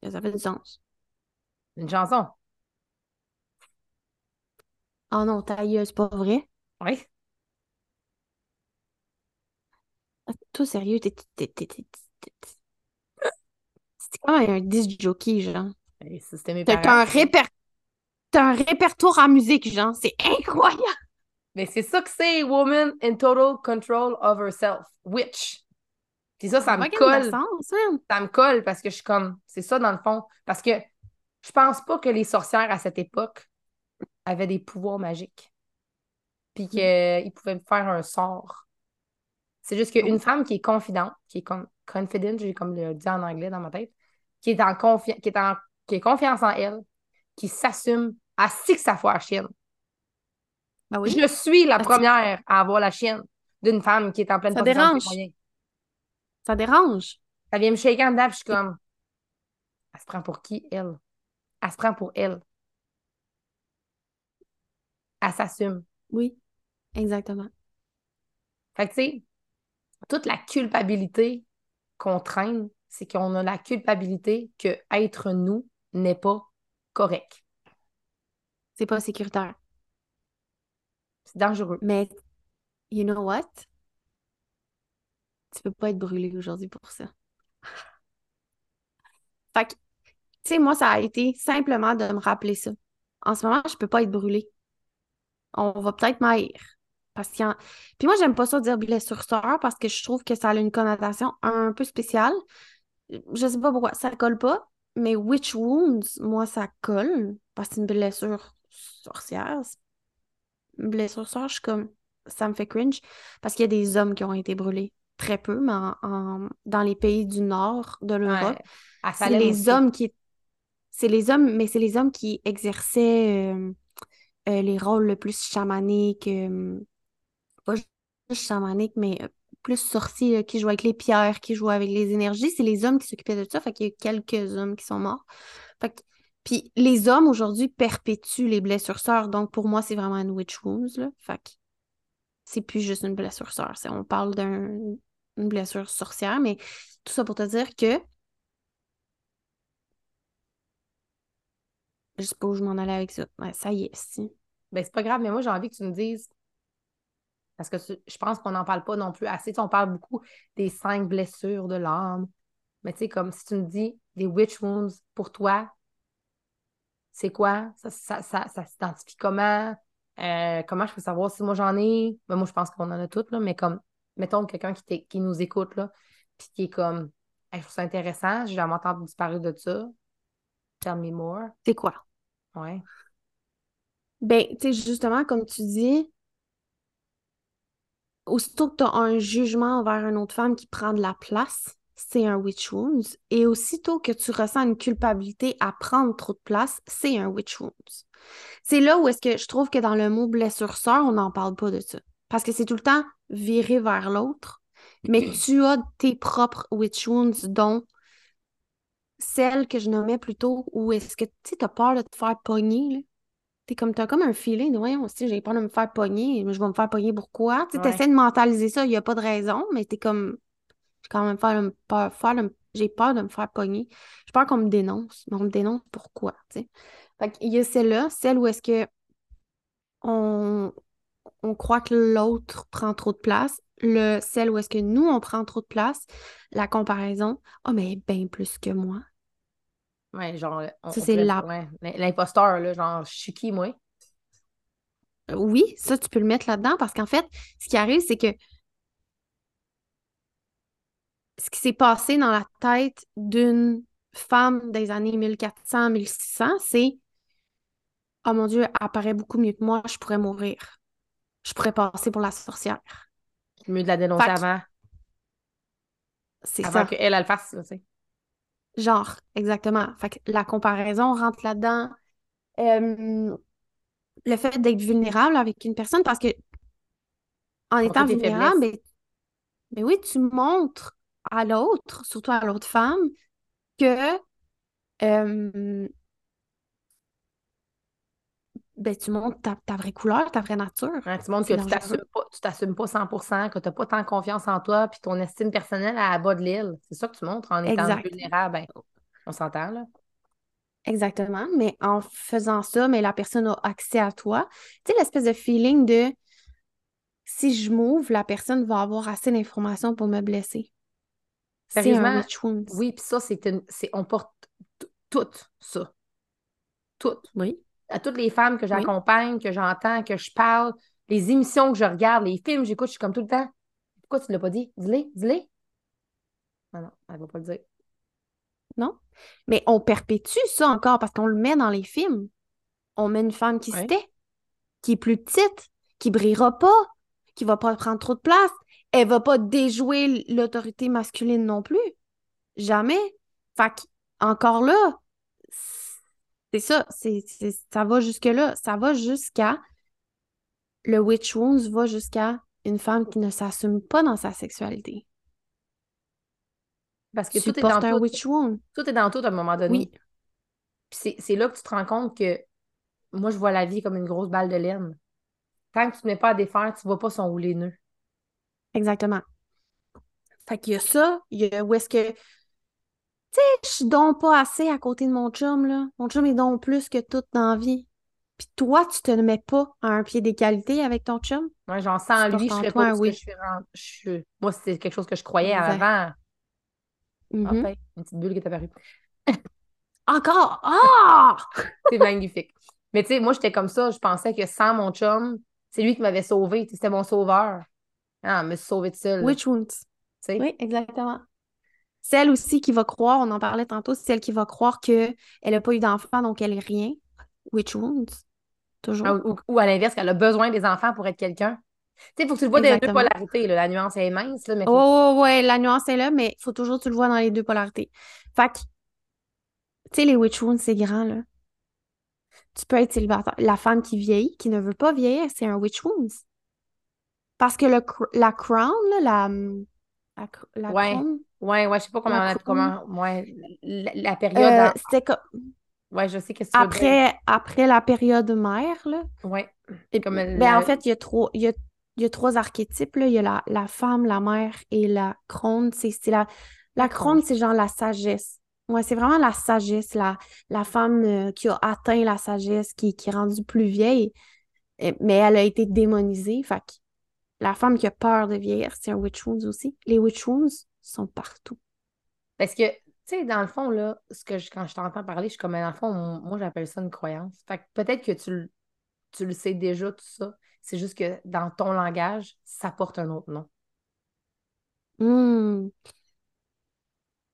Ça fait du sens. Une chanson. Oh non, taille, c'est pas vrai? Oui. Ah, toi, sérieux, t'es. C'est comme un disc jockey, genre. T'as un, réper... un répertoire en musique, genre. C'est incroyable. Mais c'est ça que c'est, woman in total control of herself. Witch. Puis ça, ça me colle. ça me colle parce que je suis comme, c'est ça dans le fond. Parce que je pense pas que les sorcières à cette époque avaient des pouvoirs magiques. Puis mm. qu'ils pouvaient faire un sort. C'est juste qu'une femme qui est confidente, qui est comme confident, j'ai comme le dit en anglais dans ma tête, qui est en confiance, qui est en qui a confiance en elle, qui s'assume, à que ça fois la chienne. Ben oui? Je suis la première à avoir la chienne d'une femme qui est en pleine ça dérange. Ça dérange. Ça vient me shaker en dedans, je suis comme. Elle se prend pour qui, elle? Elle se prend pour elle. Elle s'assume. Oui, exactement. Fait que, tu sais, toute la culpabilité qu'on traîne, c'est qu'on a la culpabilité que être nous n'est pas correct. C'est pas sécuritaire. C'est dangereux. Mais, you know what? Tu peux pas être brûlé aujourd'hui pour ça. (laughs) Fait que, tu sais, moi, ça a été simplement de me rappeler ça. En ce moment, je peux pas être brûlée. On va peut-être m'haïr. Parce qu'il Puis moi, j'aime pas ça dire blessure sœur parce que je trouve que ça a une connotation un peu spéciale. Je sais pas pourquoi, ça colle pas. Mais Witch Wounds, moi, ça colle parce que c'est une blessure sorcière. Une blessure sorcière, je suis comme. Ça me fait cringe parce qu'il y a des hommes qui ont été brûlés. Très peu, mais dans les pays du nord de l'Europe. C'est les hommes qui. C'est les hommes, mais c'est les hommes qui exerçaient euh, euh, les rôles le plus chamaniques. Euh, pas juste chamaniques, mais plus sorciers qui jouent avec les pierres, qui jouent avec les énergies. C'est les hommes qui s'occupaient de ça. Fait qu'il y a quelques hommes qui sont morts. Fait Puis les hommes aujourd'hui perpétuent les blessures sœurs. Donc pour moi, c'est vraiment une witch wounds. Là. Fait que c'est plus juste une blessure sœur. On parle d'une blessure sorcière, mais tout ça pour te dire que je sais pas où je m'en allais avec ça. Ça y est, si. Ben, c'est pas grave, mais moi, j'ai envie que tu me dises parce que je pense qu'on n'en parle pas non plus assez. on parle beaucoup des cinq blessures de l'âme. Mais tu sais, comme si tu me dis des witch wounds pour toi, c'est quoi? Ça, ça, s'identifie comment? Euh, comment je peux savoir si moi j'en ai? Ben, moi, je pense qu'on en a toutes, là, mais comme, mettons quelqu'un qui, qui nous écoute, là, puis qui est comme, je trouve ça intéressant, j'ai jamais entendu parler de ça. Tell me more. C'est quoi? Ouais. Ben, tu sais, justement, comme tu dis, aussitôt que tu as un jugement envers une autre femme qui prend de la place, c'est un witch wounds. Et aussitôt que tu ressens une culpabilité à prendre trop de place, c'est un witch wounds. C'est là où est-ce que je trouve que dans le mot blessure-sœur, on n'en parle pas de ça. Parce que c'est tout le temps viré vers l'autre. Mais tu as tes propres witch wounds, dont celle que je nommais plutôt, où est-ce que tu as peur de te faire pogner. T'es comme, t'as comme un feeling voyons, aussi, j'ai peur de me faire pogner, mais je vais me faire pogner pourquoi? Tu essaies de mentaliser ça, il n'y a pas de raison, mais t'es comme, j'ai quand même peur, j'ai peur de me faire pogner. J'ai peur qu'on me dénonce, mais on me dénonce pourquoi, tu. Fait qu'il y a celle-là, celle où est-ce que on, on croit que l'autre prend trop de place, le, celle où est-ce que nous, on prend trop de place, la comparaison, oh, mais bien plus que moi. Ouais, genre, ça, c'est l'imposteur, là, genre, je suis qui, moi? Oui, ça, tu peux le mettre là-dedans parce qu'en fait, ce qui arrive, c'est que ce qui s'est passé dans la tête d'une femme des années 1400-1600, c'est Oh mon Dieu, elle paraît beaucoup mieux que moi, je pourrais mourir. Je pourrais passer pour la sorcière. Mieux de la dénoncer avant. C'est ça. Avant qu'elle, elle le fasse, tu sais. Genre, exactement. Fait que la comparaison rentre là-dedans. Euh, le fait d'être vulnérable avec une personne, parce que en étant vulnérable, mais, ben, ben oui, tu montres à l'autre, surtout à l'autre femme, que euh, ben, tu montres ta, vraie couleur, ta vraie nature. tu montres que tu t'assumes pas, tu t'assumes pas 100% que tu n'as pas tant confiance en toi, puis ton estime personnelle est à bas de l'île. C'est ça que tu montres en étant vulnérable. Ben, on s'entend, là. Exactement. Mais en faisant ça, mais la personne a accès à toi. Tu sais, l'espèce de feeling de si je m'ouvre, la personne va avoir assez d'informations pour me blesser. C'est un Oui, puis ça, c'est une... on porte tout ça. Tout. Oui à toutes les femmes que j'accompagne, que j'entends, que je parle, les émissions que je regarde, les films que j'écoute, je suis comme tout le temps. Pourquoi tu ne l'as pas dit? Dis-le, dis-le. Non, non, elle ne va pas le dire. Non? Mais on perpétue ça encore parce qu'on le met dans les films. On met une femme qui se tait, qui est plus petite, qui brillera pas, qui va pas prendre trop de place. Elle va pas déjouer l'autorité masculine non plus. Jamais. Fait encore là, c'est ça, c'est, ça va jusque-là. Ça va jusqu'à. Le witch wounds va jusqu'à une femme qui ne s'assume pas dans sa sexualité. Parce que tout est dans un witch wound. Tout est dans tout à un moment donné. Oui. c'est là que tu te rends compte que moi, je vois la vie comme une grosse balle de laine. Tant que tu ne mets pas à défaire, tu ne vois pas son rouler nœud. Exactement. Fait qu'il y a ça, il y a où est-ce que sais, je suis donc pas assez à côté de mon chum, là. Mon chum est donc plus que tout dans la vie. Puis toi, tu te mets pas à un pied d'égalité avec ton chum? Ouais, j'en sens lui, je fais pas oui. que je suis Moi, c'est quelque chose que je croyais avant. Mm-hmm. Enfin, une petite bulle qui est apparue. (laughs) Encore? Ah! (laughs) c'est magnifique. Mais tu sais, moi, j'étais comme ça. Je pensais que sans mon chum, c'est lui qui m'avait sauvé. C'était mon sauveur. Ah, me sauver de seul. Which wounds? Oui, exactement. Celle aussi qui va croire, on en parlait tantôt, c'est celle qui va croire qu'elle n'a pas eu d'enfant, donc elle est rien. Which wounds? Toujours. Ah, ou, à l'inverse, qu'elle a besoin des enfants pour être quelqu'un. Tu sais, il faut que tu le vois dans les deux polarités. La nuance est mince. Là, mais Oh, ouais, la nuance est là, mais il faut toujours que tu le vois dans les deux polarités. Fait que, tu sais, les witch wounds, c'est grand, là. Tu peux être célibataire. La femme qui vieillit, qui ne veut pas vieillir, c'est un witch wounds. Parce que le, la crown, là, la, la, la ouais. crown, Ouais, ouais, je sais pas comment on a, comment, ouais, la, période. Euh, c'était comme. Ouais, je sais que c'est après, après la période mère, là. Ouais. comme ben, en fait, il y a trop. Y a, y a trois archétypes, là. Il y a la, la femme, la mère et la crone. C'est la, la crone, c'est genre la sagesse. Ouais, c'est vraiment la sagesse, la, la femme euh, qui a atteint la sagesse, qui, qui est rendue plus vieille, mais elle a été démonisée. Fait que la femme qui a peur de vieillir, c'est un witch wounds aussi. Les witch wounds, sont partout. Parce que, tu sais, dans le fond, là, ce que je, quand je t'entends parler, je suis comme, dans le fond, moi, j'appelle ça une croyance. Fait que peut-être que tu, tu le sais déjà, tout ça. C'est juste que dans ton langage, ça porte un autre nom. Hmm.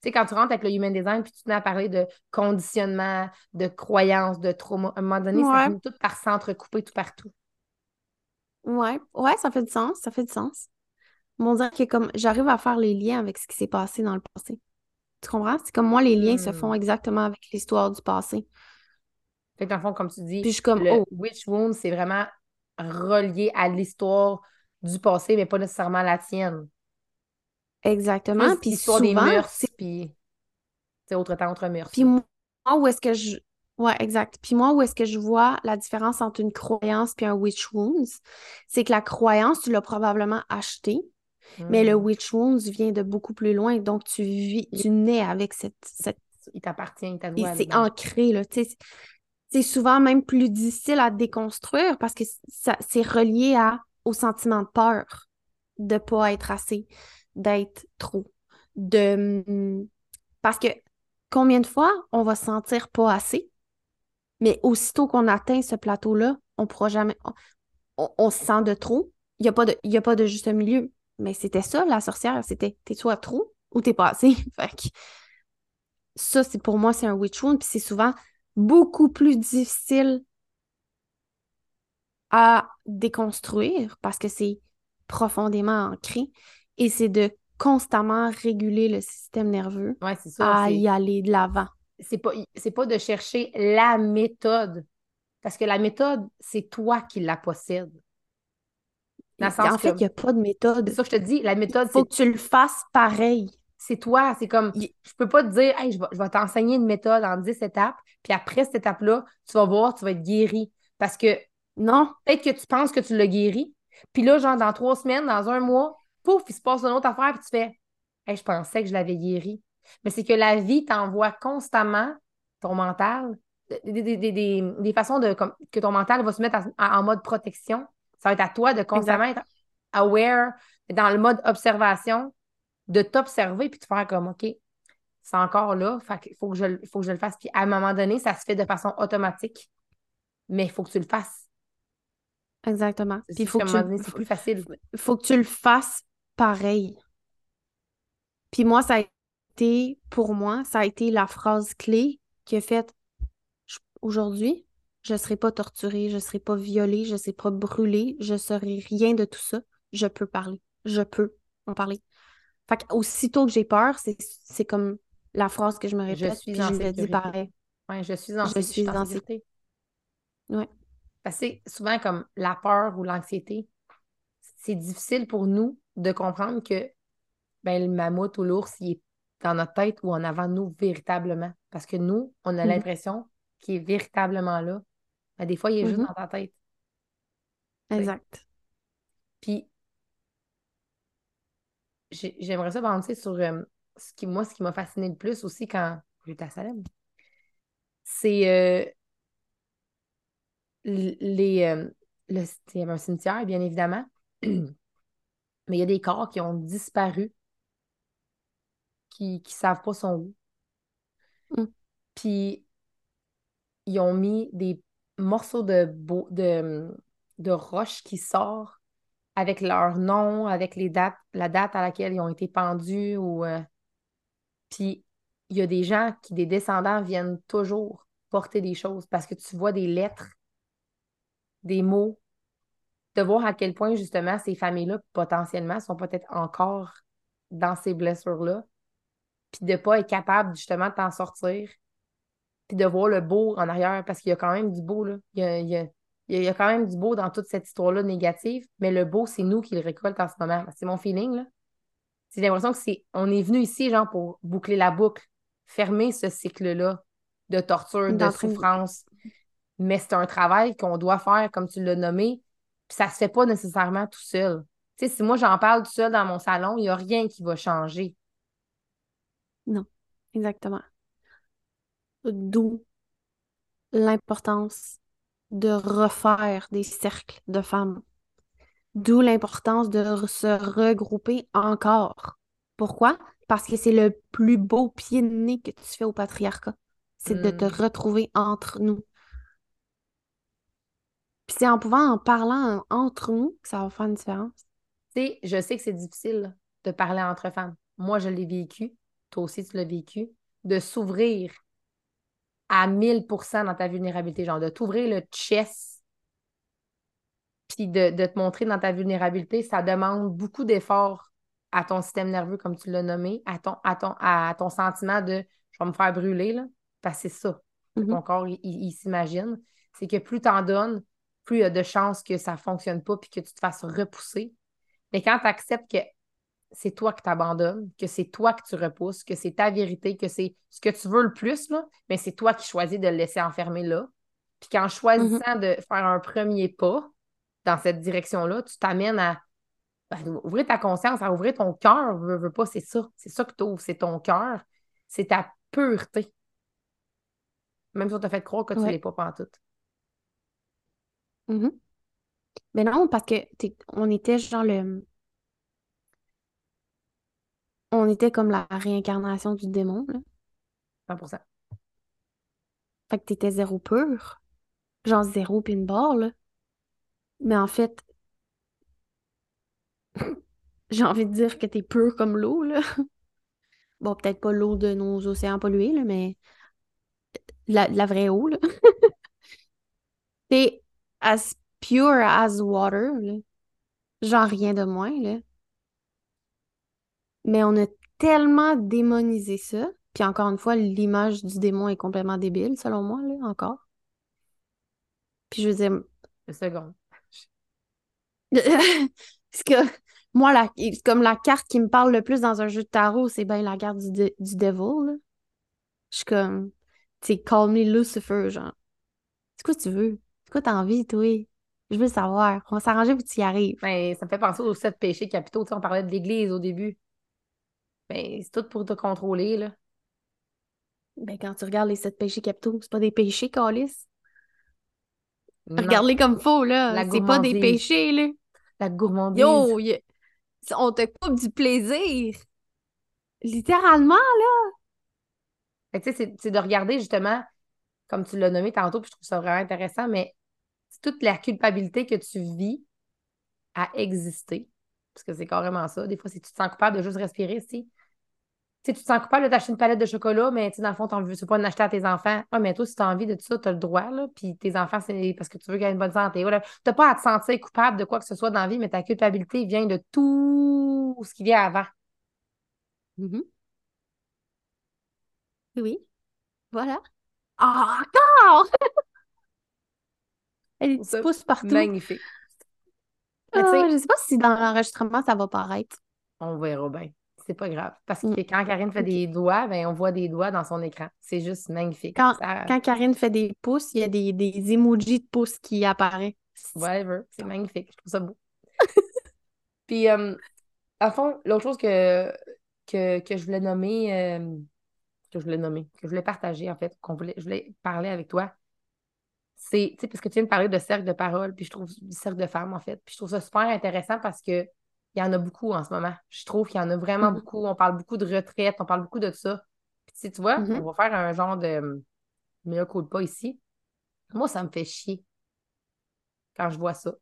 Tu sais, quand tu rentres avec le human design, puis tu te mets à parler de conditionnement, de croyance, de trauma, à un moment donné, ça finit tout par s'entrecouper tout partout. Ouais, ouais, ça fait du sens, ça fait du sens. On dirait que comme j'arrive à faire les liens avec ce qui s'est passé dans le passé. Tu comprends? C'est comme moi, les liens se font hmm. exactement avec l'histoire du passé. Fait que dans le fond, comme tu dis, Puis je suis comme, le oh. Witch Wound, c'est vraiment relié à l'histoire du passé, mais pas nécessairement la tienne. Exactement. Puis souvent, des mœurs, puis c'est autre temps, autre mœurs. Puis moi, où est-ce que je... Ouais, exact. Puis moi, où est-ce que je vois la différence entre une croyance puis un witch wounds, c'est que la croyance, tu l'as probablement mais le hmm. witch wounds vient de beaucoup plus loin. Donc, tu vis, tu nais avec cette... cette... Il t'appartient, il t'a C'est ancré, là. C'est souvent même plus difficile à déconstruire parce que ça, c'est relié à, au sentiment de peur de pas être assez, d'être trop, de... Hmm, parce que combien de fois on va se sentir pas assez, mais aussitôt qu'on atteint ce plateau-là, on pourra jamais. On, se sent de trop. Il n'y a, pas de, a pas de juste milieu. Mais c'était ça, la sorcière. C'était t'es soit trop ou t'es pas assez. (laughs) fait ça, c'est pour moi, c'est un witch wound. Puis c'est souvent beaucoup plus difficile à déconstruire parce que c'est profondément ancré. Et c'est de constamment réguler le système nerveux à y aller de l'avant. C'est pas, pas de chercher la méthode, parce que la méthode, c'est toi qui la possèdes. En fait, il n'y a pas de méthode. C'est ça que je te dis, la méthode, Il faut que tu le fasses pareil. C'est toi, c'est comme, je peux pas te dire, hey, je vais, je vais t'enseigner une méthode en 10 étapes, puis après cette étape-là, tu vas voir, tu vas être guéri. Parce que, non, peut-être que tu penses que tu l'as guéri, puis là, genre, dans trois semaines, dans un mois, pouf, il se passe une autre affaire, puis tu fais hey, je pensais que je l'avais guéri. Mais c'est que la vie t'envoie constamment ton mental, des, façons de, comme, que ton mental va se mettre en mode protection. Ça va être à toi de constamment être aware, dans le mode observation, de t'observer puis de faire comme OK, c'est encore là, il faut que, je, faut que je le fasse. Puis à un moment donné, ça se fait de façon automatique, mais il faut que tu le fasses. Exactement. Puis il faut que tu... c'est plus facile. Il faut que tu le fasses pareil. Puis moi, ça a été, pour moi, ça a été la phrase clé qui a fait aujourd'hui, je ne serai pas torturée, je ne serai pas violée, je ne serai pas brûlée, je ne serai rien de tout ça. Je peux parler. Je peux en parler. Fait aussitôt que j'ai peur, c'est comme la phrase que je me répète. Je suis en je dis pareil. Ouais, je suis en, je suis en sécurité. Ouais. Parce que souvent comme la peur ou l'anxiété, c'est difficile pour nous de comprendre que ben, le mammouth ou l'ours, il est dans notre tête ou en avant de nous véritablement. Parce que nous, on a mm-hmm. l'impression qu'il est véritablement là. Mais des fois, il est juste mm-hmm. dans ta tête. Exact. Puis, j'aimerais ça avancer sur euh, ce qui, moi, ce qui m'a fasciné le plus aussi quand j'étais à Salem. C'est euh, les. Euh, le, il y avait un cimetière, bien évidemment. (clears throat) Mais il y a des corps qui ont disparu, qui ne savent pas son où. Mm. Puis, ils ont mis des morceaux de, roche qui sortent avec leur nom, avec la date à laquelle ils ont été pendus. Ou, euh, Puis, il y a des gens qui, des descendants, viennent toujours porter des choses parce que tu vois des lettres, des mots de voir à quel point, justement, ces familles-là, potentiellement, sont peut-être encore dans ces blessures-là, puis de ne pas être capable, justement, de t'en sortir, puis de voir le beau en arrière, parce qu'il y a quand même du beau, là. Il y a, quand même du beau dans toute cette histoire-là négative, mais le beau, c'est nous qui le récolte en ce moment. C'est mon feeling, là. J'ai l'impression que c'est... On est venu ici, genre, pour boucler la boucle, fermer ce cycle-là de torture, de souffrance. Mais c'est un travail qu'on doit faire, comme tu l'as nommé, puis ça se fait pas nécessairement tout seul. Tu sais, si moi j'en parle tout seul dans mon salon, il n'y a rien qui va changer. Non, exactement. D'où l'importance de refaire des cercles de femmes. D'où l'importance de se regrouper encore. Pourquoi? Parce que c'est le plus beau pied de nez que tu fais au patriarcat. C'est de te hmm. retrouver entre nous. Puis c'est en pouvant en parlant entre nous que ça va faire une différence. Tu sais, je sais que c'est difficile de parler entre femmes. Moi, je l'ai vécu. Toi aussi, tu l'as vécu. De s'ouvrir à 1000% dans ta vulnérabilité, genre de t'ouvrir le chest puis de, te montrer dans ta vulnérabilité, ça demande beaucoup d'efforts à ton système nerveux, comme tu l'as nommé, à ton, à, ton, à ton sentiment de je vais me faire brûler, là, parce que c'est ça. Ton mm-hmm. corps, il, s'imagine. C'est que plus tu en donnes, plus il y a de chances que ça ne fonctionne pas puis que tu te fasses repousser. Mais quand tu acceptes que c'est toi qui t'abandonnes, que c'est toi que tu repousses, que c'est ta vérité, que c'est ce que tu veux le plus, là, mais c'est toi qui choisis de le laisser enfermer là. Puis qu'en choisissant mm-hmm. de faire un premier pas dans cette direction-là, tu t'amènes à ben, ouvrir ta conscience, à ouvrir ton cœur. Veux, veux pas, c'est ça. C'est ça que tu ouvres, c'est ton cœur, c'est ta pureté. Même si on t'a fait croire que tu ne l'es pas pantoute. Mm Mais non, parce que on était genre le. On était comme la réincarnation du démon, là. 100%. Fait que t'étais zéro pur. Genre zéro puis une barre, là. Mais en fait, (laughs) j'ai envie de dire que t'es pur comme l'eau, là. (laughs) Bon, peut-être pas l'eau de nos océans pollués, là, mais la, la vraie eau, là. (laughs) T'es as pure as water, là. Genre rien de moins, là. Mais on a tellement démonisé ça. Puis encore une fois, l'image du démon est complètement débile, selon moi, là, encore. Puis je veux dire. Une seconde. (laughs) Parce que moi, la, comme la carte qui me parle le plus dans un jeu de tarot, c'est bien la carte du, du devil. Là. Je suis comme, tu sais, call me Lucifer, genre. C'est quoi tu veux? C'est quoi t'as envie, toi? Je veux savoir. On va s'arranger pour que tu y arrives. Ben, ça me fait penser aux sept péchés capitaux. sais, on parlait de l'Église au début. Ben, c'est tout pour te contrôler, là. Ben, quand tu regardes les sept péchés capitaux, c'est pas des péchés, Calis. Regarde-les comme faux, là. C'est pas des péchés, là. La gourmandise. Yo, on te coupe du plaisir. Littéralement, là. Tu sais, c'est de regarder justement, comme tu l'as nommé tantôt, puis je trouve ça vraiment intéressant, mais c'est toute la culpabilité que tu vis à exister. Parce que c'est carrément ça. Des fois, si tu te sens coupable de juste respirer, si tu te sens coupable d'acheter une palette de chocolat, mais dans le fond, tu ne veux pas en acheter à tes enfants? Ah, mais toi, si tu as envie de tout ça, tu as le droit. Là, puis tes enfants, c'est parce que tu veux qu'ils aient une bonne santé. Tu n'as pas à te sentir coupable de quoi que ce soit dans la vie, mais ta culpabilité vient de tout ce qui vient avant. Mm-hmm. Oui. Voilà. Ah, encore! (laughs) Elle est pousse partout. Magnifique. Ah, je ne sais pas si dans l'enregistrement, ça va paraître. On verra bien c'est pas grave. Parce que mm. quand Karine fait des doigts, ben, on voit des doigts dans son écran. C'est juste magnifique. Quand, quand Karine fait des pouces, il y a des, des emojis de pouces qui apparaissent. Whatever. C'est magnifique. Je trouve ça beau. (laughs) Puis, euh, à fond, l'autre chose que, que, que, je voulais nommer, euh, que je voulais nommer, que je voulais partager, en fait, qu'on voulait, je voulais parler avec toi, c'est, tu sais, parce que tu viens de parler de cercle de parole, puis je trouve du cercle de femmes, en fait. Puis je trouve ça super intéressant parce que il y en a beaucoup en ce moment. Je trouve qu'il y en a vraiment mm-hmm. beaucoup. On parle beaucoup de retraite, on parle beaucoup de ça. Puis, tu vois, mm-hmm. on va faire un genre de meilleur coup de pas ici. Moi, ça me fait chier quand je vois ça.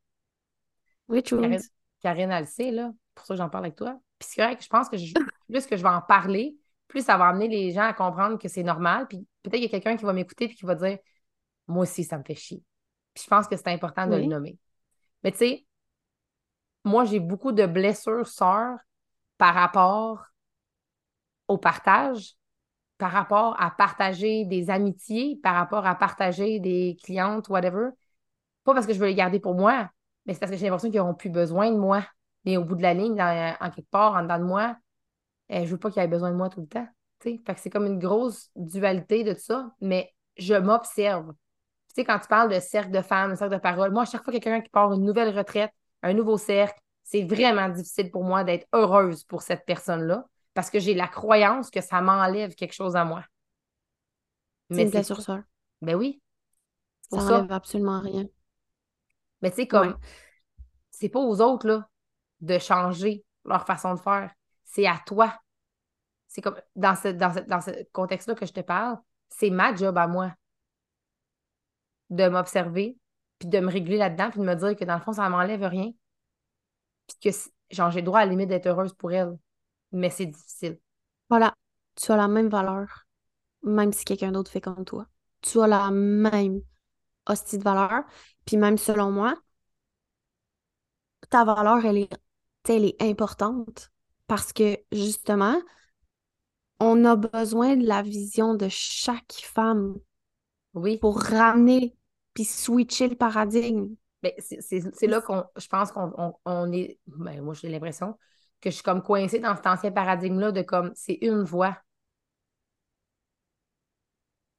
Oui, tu Karine, Karine, elle sait, là. Pour ça, j'en parle avec toi. Puis c'est vrai que je pense que plus que je vais en parler, plus ça va amener les gens à comprendre que c'est normal. Puis peut-être qu'il y a quelqu'un qui va m'écouter et qui va dire Moi aussi, ça me fait chier. Puis je pense que c'est important de le nommer. Mais tu sais, moi, j'ai beaucoup de blessures sœurs par rapport au partage, par rapport à partager des amitiés, par rapport à partager des clientes, whatever. Pas parce que je veux les garder pour moi, mais c'est parce que j'ai l'impression qu'ils n'auront plus besoin de moi. Mais au bout de la ligne, en quelque part, en dedans de moi, je eh, je veux pas qu'ils aient besoin de moi tout le temps. Fait que c'est comme une grosse dualité de tout ça, mais je m'observe. Tu sais, quand tu parles de cercle de femmes, de cercle de parole, moi, à chaque fois a quelqu'un qui part une nouvelle retraite, un nouveau cercle, c'est vraiment difficile pour moi d'être heureuse pour cette personne-là parce que j'ai la croyance que ça m'enlève quelque chose à moi. Mais c'est sur ça. Ben oui. Ça n'enlève absolument rien. Mais tu sais, comme, c'est pas aux autres, là, de changer leur façon de faire. C'est à toi. C'est comme, dans ce, dans dans ce contexte-là que je te parle, c'est ma job à moi de m'observer, puis de me réguler là-dedans, puis de me dire que dans le fond, ça m'enlève rien que genre, j'ai droit à la limite d'être heureuse pour elle. Mais c'est difficile. Voilà. Tu as la même valeur, même si quelqu'un d'autre fait comme toi. Tu as la même hostie de valeur. Puis même selon moi, ta valeur, elle est, elle est importante parce que justement, on a besoin de la vision de chaque femme oui. pour ramener puis switcher le paradigme. Ben, c'est là qu'on, je pense qu'on on, est, ben, moi j'ai l'impression que je suis comme coincée dans cet ancien paradigme-là de comme, c'est une voix.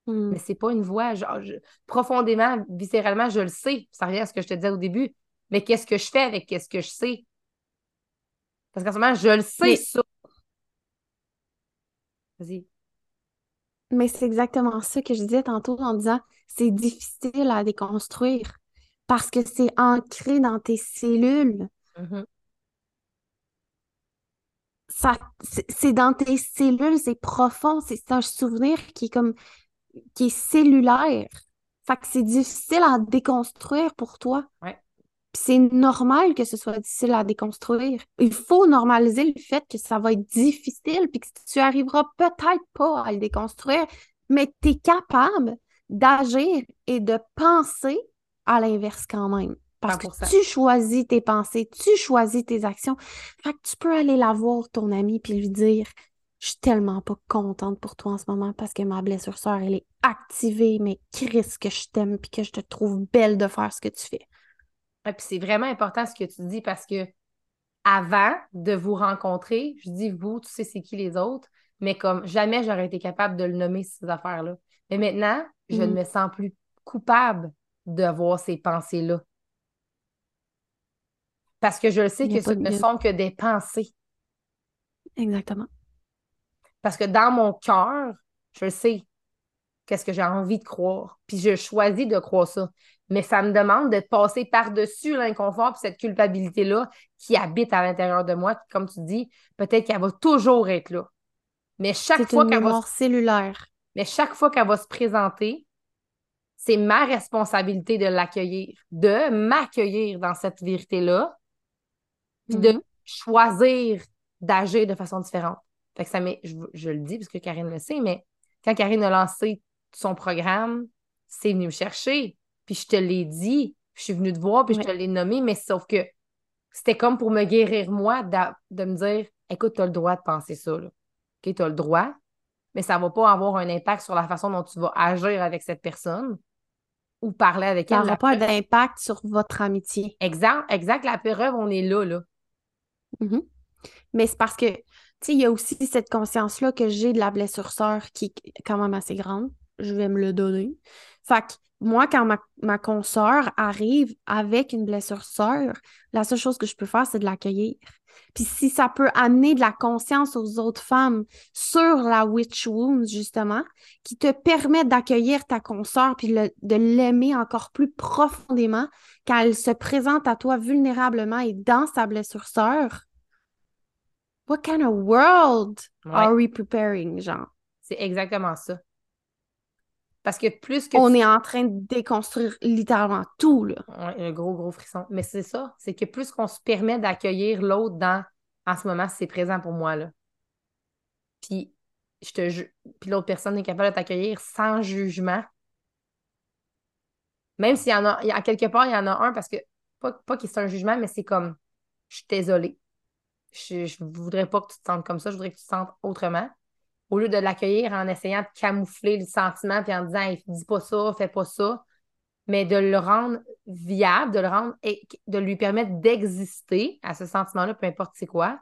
Hmm. Mais c'est pas une voix. Genre, profondément, viscéralement, je le sais. Ça revient à ce que je te disais au début. Mais qu'est-ce que je fais avec qu'est-ce que je sais? Parce qu'en ce moment, je le sais, ça. Vas-y. Mais c'est exactement ça que je disais tantôt en disant c'est difficile à déconstruire parce que c'est ancré dans tes cellules. Mm-hmm. C'est dans tes cellules, c'est profond, c'est un souvenir qui est comme qui est cellulaire. Fait que c'est difficile à déconstruire pour toi. Ouais. C'est normal que ce soit difficile à déconstruire. Il faut normaliser le fait que ça va être difficile puis que tu arriveras peut-être pas à le déconstruire, mais tu es capable d'agir et de penser à l'inverse quand même. Parce que tu choisis tes pensées, tu choisis tes actions. Fait que tu peux aller la voir, ton ami, puis lui dire Je suis tellement pas contente pour toi en ce moment parce que ma blessure sœur, elle est activée, mais Chris, que je t'aime puis que je te trouve belle de faire ce que tu fais. Et puis c'est vraiment important ce que tu dis parce que avant de vous rencontrer, je dis vous, tu sais c'est qui les autres, mais comme jamais j'aurais été capable de le nommer ces affaires-là. Mais maintenant, je ne mm. me sens plus coupable d'avoir ces pensées-là. Parce que je le sais que ce ne sont que des pensées. Exactement. Parce que dans mon cœur, je sais qu'est-ce que j'ai envie de croire. Puis je choisis de croire ça. Mais ça me demande de passer par-dessus l'inconfort et cette culpabilité-là qui habite à l'intérieur de moi. Comme tu dis, peut-être qu'elle va toujours être là. Mais chaque fois qu'elle va. cellulaire. Mais chaque fois qu'elle va se présenter, c'est ma responsabilité de l'accueillir, de m'accueillir dans cette vérité-là, puis de mm-hmm. choisir d'agir de façon différente. Fait que ça je, je, le dis parce que Karine le sait, mais quand Karine a lancé son programme, c'est venu me chercher. Puis je te l'ai dit, je suis venue te voir, puis je te l'ai nommé, mais sauf que c'était comme pour me guérir moi de, me dire écoute, tu as le droit de penser ça. Là. OK, tu as le droit, mais ça ne va pas avoir un impact sur la façon dont tu vas agir avec cette personne ou parler avec elle. Ça n'aura pas d'impact sur votre amitié. Exact, exact. La preuve, on est là, là. Mm-hmm. Mais c'est parce que, tu sais, il y a aussi cette conscience-là que j'ai de la blessure sœur qui est quand même assez grande. Je vais me le donner. Fait que moi, quand ma, ma consoeur arrive avec une blessure sœur, la seule chose que je peux faire, c'est de l'accueillir. Puis si ça peut amener de la conscience aux autres femmes sur la witch wound, justement, qui te permet d'accueillir ta consoeur puis de l'aimer encore plus profondément quand elle se présente à toi vulnérablement et dans sa blessure sœur, what kind of world are we preparing, genre? C'est exactement ça. Parce que plus que. On est en train de déconstruire littéralement tout, là. un gros, gros frisson. Mais c'est ça. C'est que plus qu'on se permet d'accueillir l'autre dans. En ce moment, c'est présent pour moi, là. Puis, je te Puis l'autre personne est capable de t'accueillir sans jugement. Même s'il y en a. A quelque part, il y en a un parce que. Pas, pas qu'il c'est un jugement, mais c'est comme. Je suis désolée. Je, ne voudrais pas que tu te sentes comme ça. Je voudrais que tu te sentes autrement au lieu de l'accueillir en essayant de camoufler le sentiment puis en disant hey, dis pas ça, fais pas ça, mais de le rendre viable, de le rendre et de lui permettre d'exister à ce sentiment-là, peu importe c'est quoi,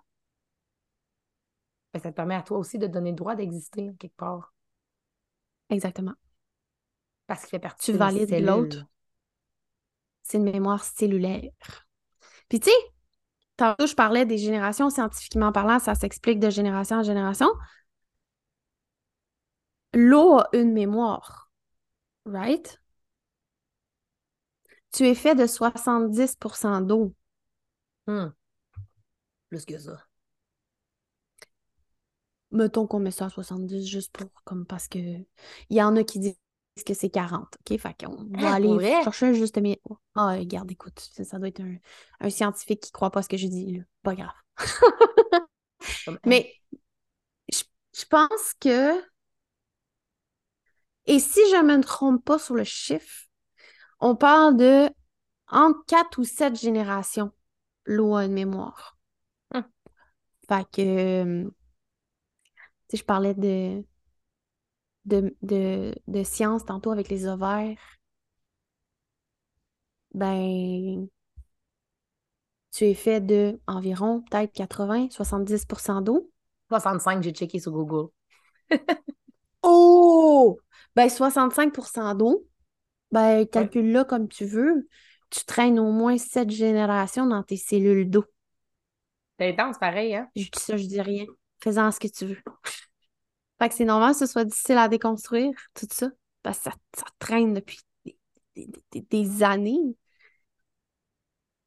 ben, ça te permet à toi aussi de donner le droit d'exister quelque part. Exactement. Parce qu'il fait partie tu valides l'autre. C'est une mémoire cellulaire. Puis tu sais, tantôt je parlais des générations scientifiquement parlant, ça s'explique de génération en génération l'eau a une mémoire, right? Tu es fait de 70% d'eau. Hmm. Plus que ça. Mettons qu'on met ça à 70 juste pour comme parce que il y en a qui disent que c'est 40. OK? Fait qu'on va ah, aller chercher juste mais Ah, regarde, écoute, ça, doit être un, scientifique qui croit pas ce que je dis. Pas grave. (laughs) mais je pense que et si je ne me trompe pas sur le chiffre, on parle de entre quatre ou sept générations. l'eau a une mémoire. Hum. Fait que, euh, tu sais, je parlais de, de, de, de science tantôt avec les ovaires. Ben, tu es fait de environ peut-être 80-70% d'eau. 65, j'ai checké sur Google. (laughs) oh! Ben, 65% d'eau. Ben, calcule-le comme tu veux. Tu traînes au moins sept générations dans tes cellules d'eau. C'est intense, pareil, hein? Je dis ça, je dis rien. Fais-en ce que tu veux. (laughs) fait que c'est normal que ce soit difficile à déconstruire, tout ça. Parce que ça, ça traîne depuis des années.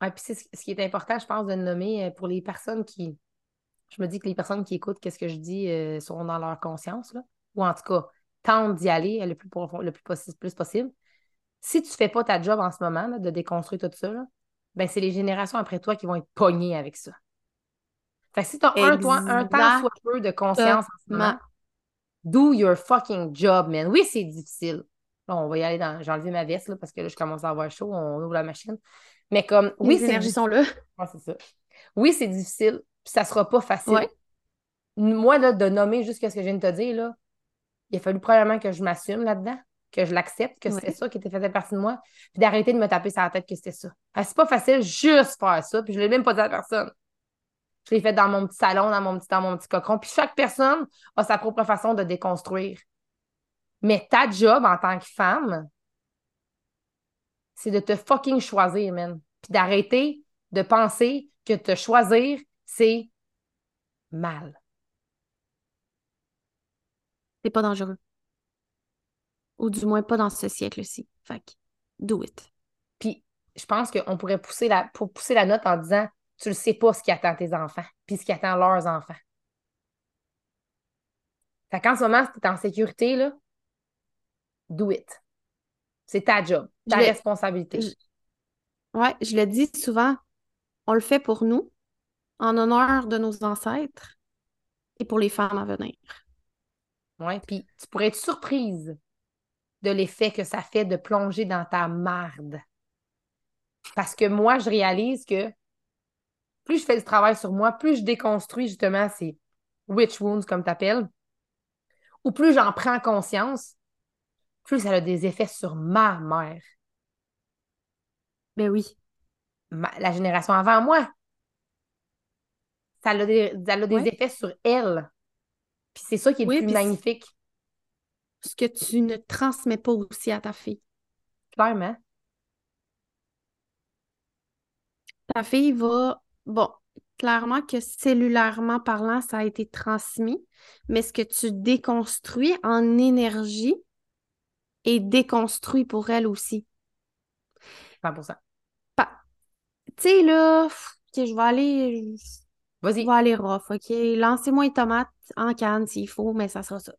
Ouais, puis c'est ce qui est important, je pense, de nommer euh, pour les personnes qui. Je me dis que les personnes qui écoutent qu'est-ce que je dis euh, sont dans leur conscience, là. ou en tout cas, tentent d'y aller le plus, le plus, possible. Si tu ne fais pas ta job en ce moment, de déconstruire tout ça, ben c'est les générations après toi qui vont être pognées avec ça. Fait que si tu as un, un, temps soit peu de conscience en ce moment, do your fucking job, man. Oui, c'est difficile. on va y aller dans. J'ai enlevé ma veste là, parce que là, je commence à avoir chaud, on ouvre la machine. Mais comme, oui, les énergies sont là. c'est ça. Oui, c'est difficile, puis ça sera pas facile. Moi, là, de nommer juste ce que je viens de te dire, là, il a fallu probablement que je m'assume là-dedans, que je l'accepte, que c'était ça qui était faisait partie de moi, puis d'arrêter de me taper sur la tête que c'était ça. c'est pas facile juste faire ça, puis je l'ai même pas dit à personne. Je l'ai fait dans mon petit salon, dans mon petit, dans mon petit cocon. Puis chaque personne a sa propre façon de déconstruire. Mais ta job en tant que femme, c'est de te fucking choisir, man. Puis d'arrêter de penser que te choisir, c'est mal. C'est pas dangereux. Ou du moins pas dans ce siècle-ci. Fait que, do it. Puis, je pense qu'on pourrait pousser la, pour pousser la note en disant tu ne sais pas ce qui attend tes enfants, puis ce qui attend leurs enfants. Fait qu'en ce moment, si tu es en sécurité, là, do it. C'est ta job, ta responsabilité. Oui, je le dis souvent, on le fait pour nous, en honneur de nos ancêtres et pour les femmes à venir. Puis tu pourrais être surprise de l'effet que ça fait de plonger dans ta marde. Parce que moi, je réalise que plus je fais du travail sur moi, plus je déconstruis justement ces witch wounds, comme tu appelles, ou plus j'en prends conscience, plus ça a des effets sur ma mère. Ben oui. la génération avant moi. Ça a des, des effets sur elle. Puis c'est ça qui est le plus magnifique. Ce que tu ne transmets pas aussi à ta fille. Clairement. Ta fille va. Bon, clairement que cellulairement parlant, ça a été transmis, mais ce que tu déconstruis en énergie, et déconstruit pour elle aussi. 100%. Tu sais, là, je vais aller. Vas-y. Je vais aller rough, OK? Lancez-moi les tomates en canne s'il faut, mais ça sera ça.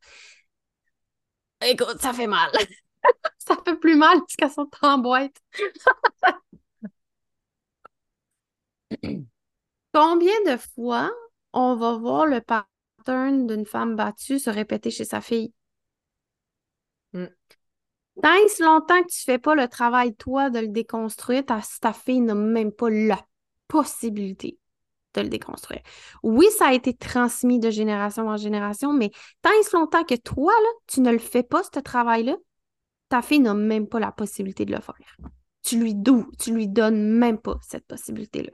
Écoute, ça fait mal. (laughs) ça fait plus mal qu'elles sont en boîte. (clears throat) Combien de fois on va voir le pattern d'une femme battue se répéter chez sa fille? Mm. Tant si longtemps que tu fais pas le travail, toi, de le déconstruire, ta, ta fille n'a même pas la possibilité de le déconstruire. Oui, ça a été transmis de génération en génération, mais tant si longtemps que toi, là, tu ne le fais pas, ce travail-là, ta fille n'a même pas la possibilité de le faire. Tu lui, tu lui donnes même pas cette possibilité-là.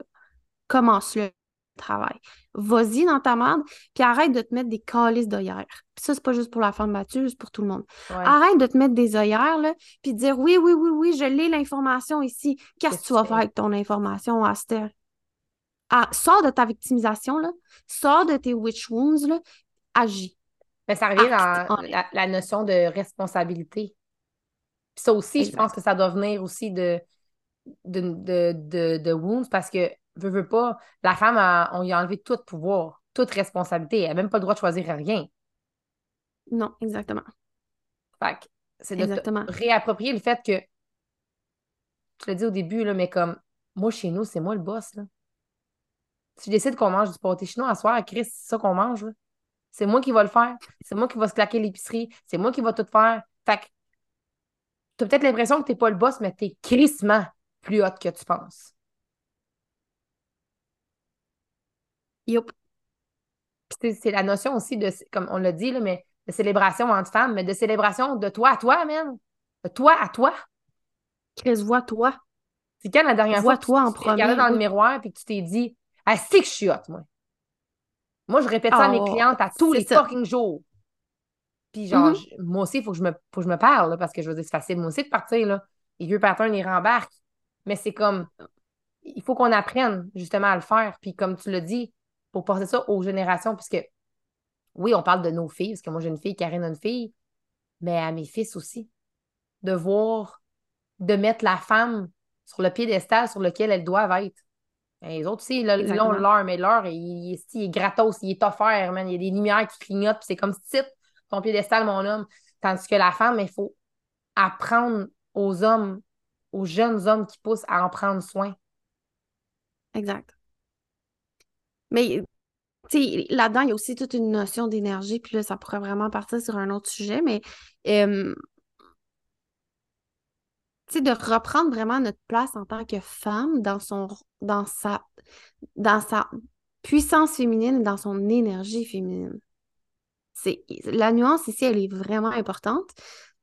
Commence-le travail. Vas-y dans ta merde, puis arrête de te mettre des calices d'œillères. Puis ça, c'est pas juste pour la femme battue, c'est pour tout le monde. Arrête de te mettre des œillères, là, puis dire oui, oui, oui, oui, je l'ai l'information ici. Qu'est-ce que tu vas faire avec ton information, Aster? Ah, sors de ta victimisation, là. Sors de tes witch wounds, là. Agis. Mais ça revient à la, notion de responsabilité. Puis ça aussi, je pense que ça doit venir aussi de, de, de, de wounds parce que veux, veux pas, la femme, on lui a enlevé tout pouvoir, toute responsabilité. Elle n'a même pas le droit de choisir rien. Non, exactement. Fait c'est de réapproprier le fait que, je l'ai dit au début, là, mais comme, moi, chez nous, c'est moi le boss. Là. Si je décide qu'on mange du pâté chinois à soir, Chris, c'est ça qu'on mange. C'est moi qui va le faire. C'est moi qui va se claquer l'épicerie. C'est moi qui va tout faire. Fait que, t'as peut-être l'impression que t'es pas le boss, mais t'es crissement plus haute que tu penses. Yup. c'est la notion aussi de, comme on l'a dit, là, mais de célébration entre femmes, mais de célébration de toi à toi, même. De toi à toi. Chris, vois-toi. C'est quand la dernière fois que toi en tu regardé dans le miroir et que tu t'es dit Ah, c'est que je suis hot, moi. Moi, je répète ça à mes oh, clientes à tous les fucking jours. Puis genre, mm-hmm. moi aussi, il faut, que je me, faut que je me parle, parce que je veux dire, c'est facile, moi aussi, de partir, là. Les vieux patterns, ils rembarquent. Mais c'est comme, il faut qu'on apprenne, justement, à le faire. Puis comme tu l'as dit, pour passer ça aux générations, puisque, oui, on parle de nos filles, parce que moi, j'ai une fille, Karine a une fille, mais à mes fils aussi. De voir, de mettre la femme sur le piédestal sur lequel elles doivent être. Ben, les autres aussi, là, ont l'heure, mais l'heure, il, il, est gratos, il est offert, man. Il y a des lumières qui clignotent, puis c'est comme si ton piédestal, mon homme. Tandis que la femme, il faut apprendre aux hommes, aux jeunes hommes qui poussent à en prendre soin. Exact. Mais là-dedans, il y a aussi toute une notion d'énergie, puis là, ça pourrait vraiment partir sur un autre sujet, mais de reprendre vraiment notre place en tant que femme dans son dans sa dans sa puissance féminine et dans son énergie féminine. C'est la nuance ici, elle est vraiment importante.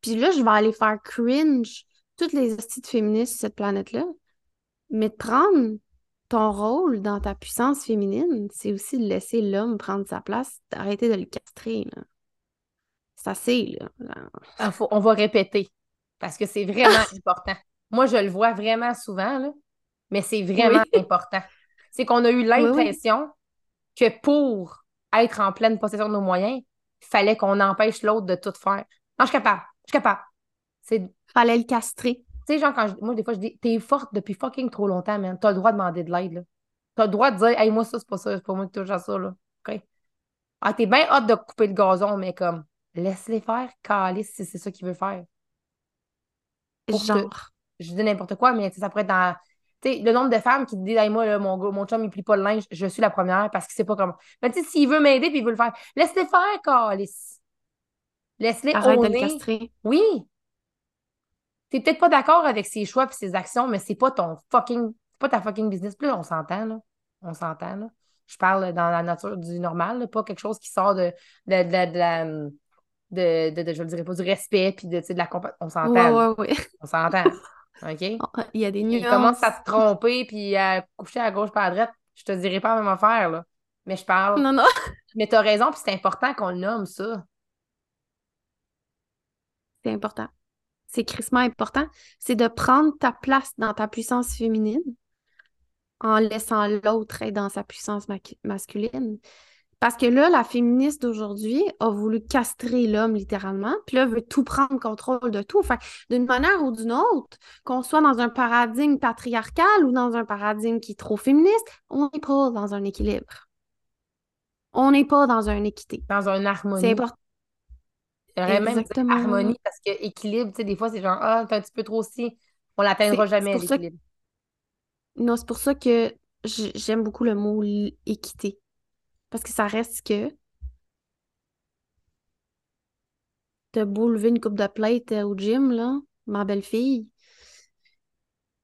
Puis là, je vais aller faire cringe toutes les hosties féministes sur cette planète-là. Mais de prendre ton rôle dans ta puissance féminine, c'est aussi de laisser l'homme prendre sa place, d'arrêter de le castrer. C'est assez, là. Ah, on va répéter parce que c'est vraiment (laughs) important. Moi, je le vois vraiment souvent, là, mais c'est vraiment important. C'est qu'on a eu l'impression que pour être en pleine possession de nos moyens, il fallait qu'on empêche l'autre de tout faire. Non, je suis capable. Je suis capable. C'est... Fallait le castrer. Tu sais, genre, quand moi, des fois, je dis, t'es forte depuis fucking trop longtemps, man. T'as le droit de demander de l'aide, là. T'as le droit de dire, hey, moi, ça, c'est pas ça, c'est pas moi qui touche à ça, là. OK? Ah, t'es bien hâte de couper le gazon, mais comme, laisse-les faire, calice, si c'est ça qu'il veut faire. Genre. je dis n'importe quoi, mais ça pourrait être dans. Tu sais, le nombre de femmes qui disent, hey, moi, mon, mon chum, il plie pas le linge, je suis la première parce qu'il sait pas comment. Mais tu sais, s'il veut m'aider puis il veut le faire, laisse-les faire, calice. Laisse-les Arrête de le castrer. Oui, t'es peut-être pas d'accord avec ses choix et ses actions, mais c'est pas ton fucking, c'est pas ta fucking business. Plus on s'entend, là. On s'entend, là. Je parle dans la nature du normal, pas quelque chose qui sort de, de, de, la, de, de, je le dirais pas, du respect puis de, de la On s'entend. Ouais, ouais, On s'entend. OK? (laughs) Il y a des nuances. Il commence à te tromper puis à coucher à gauche pas à droite. Je te dirais pas la même affaire, là. Mais je parle. Non, non. (laughs) Mais t'as raison, puis c'est important qu'on le nomme, ça. C'est important c'est crissement important, c'est de prendre ta place dans ta puissance féminine en laissant l'autre être dans sa puissance masculine. Parce que là, la féministe d'aujourd'hui a voulu castrer l'homme littéralement, puis là, veut tout prendre contrôle de tout. Enfin, d'une manière ou d'une autre, qu'on soit dans un paradigme patriarcal ou dans un paradigme qui est trop féministe, on n'est pas dans un équilibre. On n'est pas dans une équité. Dans une harmonie. C'est important. J'aurais même harmonie parce que équilibre, tu sais, des fois, c'est genre, ah, t'es un petit peu trop aussi. On l'atteindra jamais, l'équilibre. Non, c'est pour ça que j'aime beaucoup le mot équité. Parce que ça reste que t'as beau une coupe de plate euh, au gym, là, ma belle-fille,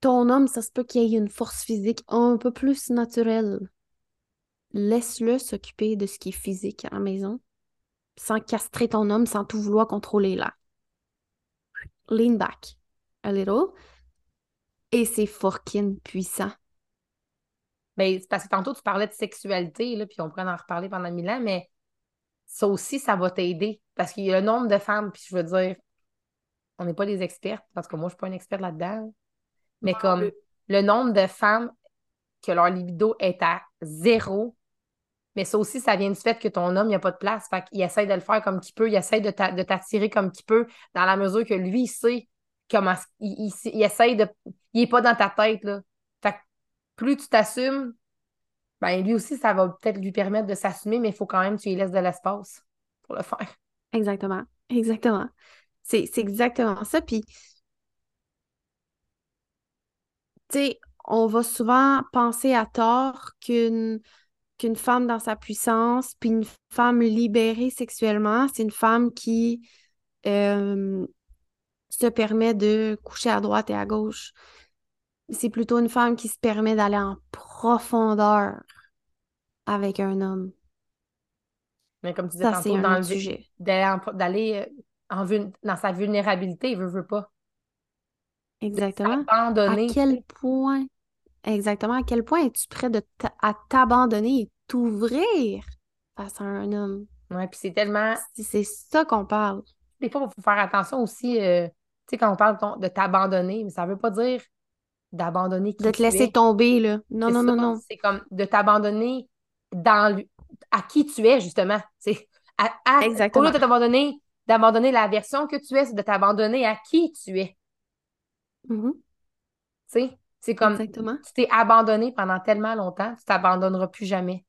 ton homme, ça se peut qu'il ait une force physique un peu plus naturelle. Laisse-le s'occuper de ce qui est physique à la maison sans castrer ton homme, sans tout vouloir contrôler là. Lean back a little. Et c'est fucking puissant. Parce que tantôt, tu parlais de sexualité, là, puis on pourrait en reparler pendant mille ans, mais ça aussi, ça va t'aider. Parce qu'il y a le nombre de femmes, puis je veux dire, on n'est pas des expertes, parce que moi, je ne suis pas une experte là-dedans. Mais comme le nombre de femmes que leur libido est à zéro, mais ça aussi, ça vient du fait que ton homme, il a pas de place. Fait qu'il essaie de le faire comme qu'il peut, il essaie de t'attirer comme qu'il peut, dans la mesure que lui, il sait comment. Il, il, essaie de. Il n'est pas dans ta tête, là. Plus tu t'assumes, ben lui aussi, ça va peut-être lui permettre de s'assumer, mais il faut quand même que tu lui laisses de l'espace pour le faire. Exactement. Exactement. C'est exactement ça. Puis, tu sais, on va souvent penser à tort qu'une qu'une femme dans sa puissance, puis une femme libérée sexuellement, c'est une femme qui euh, se permet de coucher à droite et à gauche. C'est plutôt une femme qui se permet d'aller en profondeur avec un homme. Mais comme tu disais tantôt, d'aller euh, dans sa vulnérabilité, il veut, veut pas. Exactement. À quel point, exactement, à quel point es-tu prêt de à t'abandonner et t'ouvrir face à un homme? Ouais, puis c'est tellement. C'est ça qu'on parle. Des fois, il faut faire attention aussi, euh, tu sais, quand on parle de t'abandonner, mais ça veut pas dire d'abandonner De te laisser tomber, là. Non, non, non, non. C'est comme de t'abandonner dans à qui tu es, justement. C'est à, Exactement. Au lieu de t'abandonner, d'abandonner la version que tu es, c'est de t'abandonner à qui tu es. Mm-hmm. Tu sais, c'est comme Exactement. tu t'es abandonné pendant tellement longtemps, tu t'abandonneras plus jamais.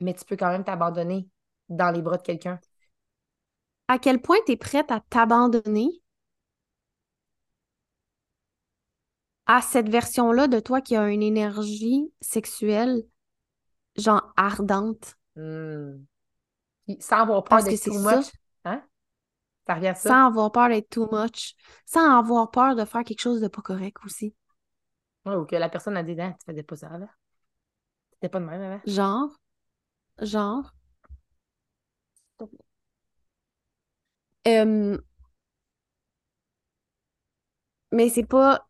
Mais tu peux quand même t'abandonner dans les bras de quelqu'un. À quel point tu es prête à t'abandonner? À cette version-là de toi qui a une énergie sexuelle, genre ardente? Hmm. Sans avoir peur d'être too much. Hein? Ça revient ça? Sans avoir peur d'être too much. Sans avoir peur de faire quelque chose de pas correct aussi. ou que la personne a dit, ah, tu faisais pas ça avant. C'était pas de même avant. Genre? Genre? mais c'est pas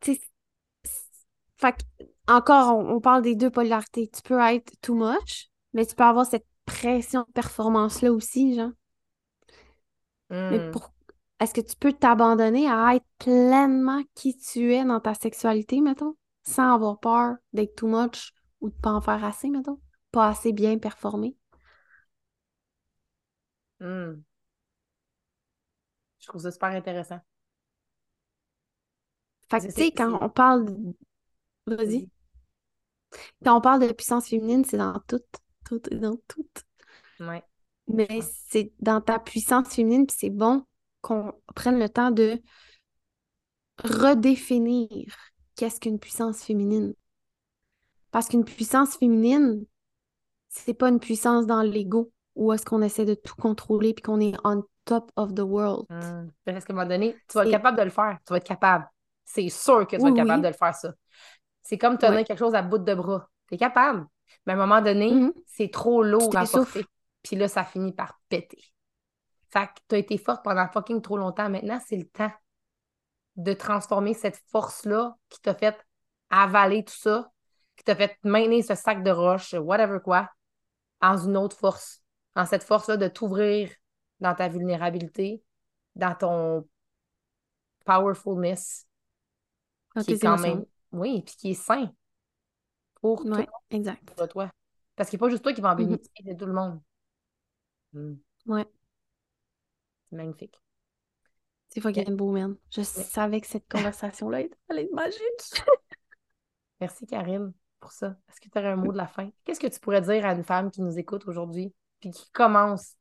encore, on, parle des deux polarités. Tu peux être too much, mais tu peux avoir cette pression de performance-là aussi, genre. Mais hmm. pour... est-ce que tu peux t'abandonner à être pleinement qui tu es dans ta sexualité, mettons, sans avoir peur d'être too much ou de pas en faire assez, mettons? Pas assez bien performer? Hmm. Je trouve ça super intéressant. Fait que, tu sais, quand on parle Vas-y. Quand on parle de puissance féminine, c'est dans tout, tout, dans tout. Ouais. Mais c'est dans ta puissance féminine, puis c'est bon qu'on prenne le temps de redéfinir qu'est-ce qu'une puissance féminine. Parce qu'une puissance féminine, c'est pas une puissance dans l'ego où est-ce qu'on essaie de tout contrôler puis qu'on est on top of the world. Mmh. Parce qu'à un moment donné, tu vas être capable de le faire. Tu vas être capable. C'est sûr que tu vas être capable de le faire, ça. C'est comme tenir quelque chose à bout de bras. T'es capable. Mais à un moment donné, mm-hmm. c'est trop lourd à porter. Puis là, ça finit par péter. Fait que t'as été forte pendant fucking trop longtemps. Maintenant, c'est le temps de transformer cette force-là qui t'a fait avaler tout ça, qui t'a fait maintenir ce sac de roche, whatever quoi, en une autre force. En cette force-là de t'ouvrir dans ta vulnérabilité, dans ton powerfulness, qui est quand même oui, puis qui est sain pour toi. exact. Pour toi. Parce qu'il n'est pas juste toi qui va en mm-hmm. bénéficier, c'est tout le monde. Mm. Ouais. C'est magnifique. C'est fucking beau, man. Je savais que cette conversation-là allait être magique. Merci, Karine, pour ça. Est-ce que tu aurais un mot de la fin? Qu'est-ce que tu pourrais dire à une femme qui nous écoute aujourd'hui, puis qui commence?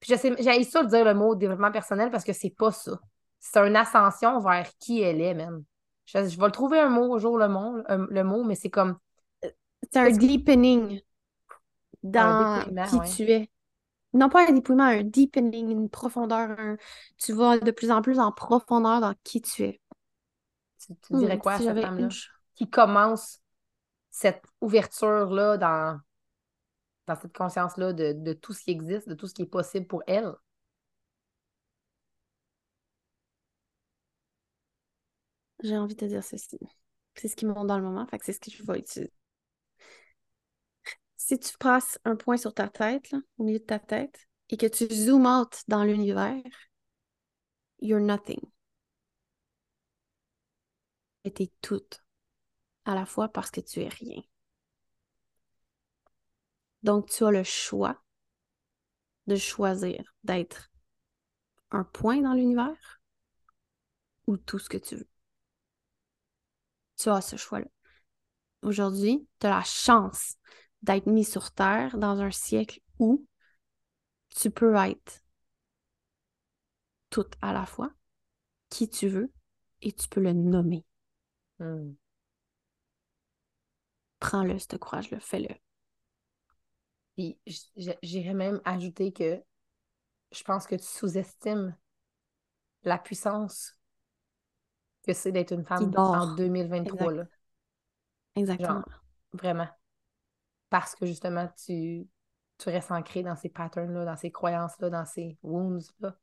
Puis j'ai ça de dire le mot développement personnel parce que c'est pas ça. C'est une ascension vers qui elle est, même. Je, vais le trouver un mot au jour le mot, euh, le mot mais c'est comme. C'est un deepening dans qui tu es. Non pas un dépouillement, un deepening, une profondeur. Tu vas de plus en plus en profondeur dans qui tu es. Tu, dirais hmm, quoi à cette femme-là? Qui commence cette ouverture-là dans, dans cette conscience-là de, de tout ce qui existe, de tout ce qui est possible pour elle? J'ai envie de dire ceci. C'est ce qui me monte dans le moment, fait que c'est ce que je vais utiliser. Si tu passes un point sur ta tête, au milieu de ta tête, et que tu zoomes out dans l'univers, you're nothing. Et t'es toute à la fois parce que tu es rien. Donc, tu as le choix de choisir d'être un point dans l'univers ou tout ce que tu veux tu as ce choix-là. Aujourd'hui, tu as la chance d'être mis sur Terre dans un siècle où tu peux être tout à la fois, qui tu veux, et tu peux le nommer. Hmm. Prends-le, ce courage-le, fais-le. Puis j'irais même ajouter que je pense que tu sous-estimes la puissance que c'est d'être une femme en 2023. Là. Exactement. vraiment. parce que justement, tu, tu restes ancré dans ces patterns-là, dans ces croyances-là, dans ces wounds-là.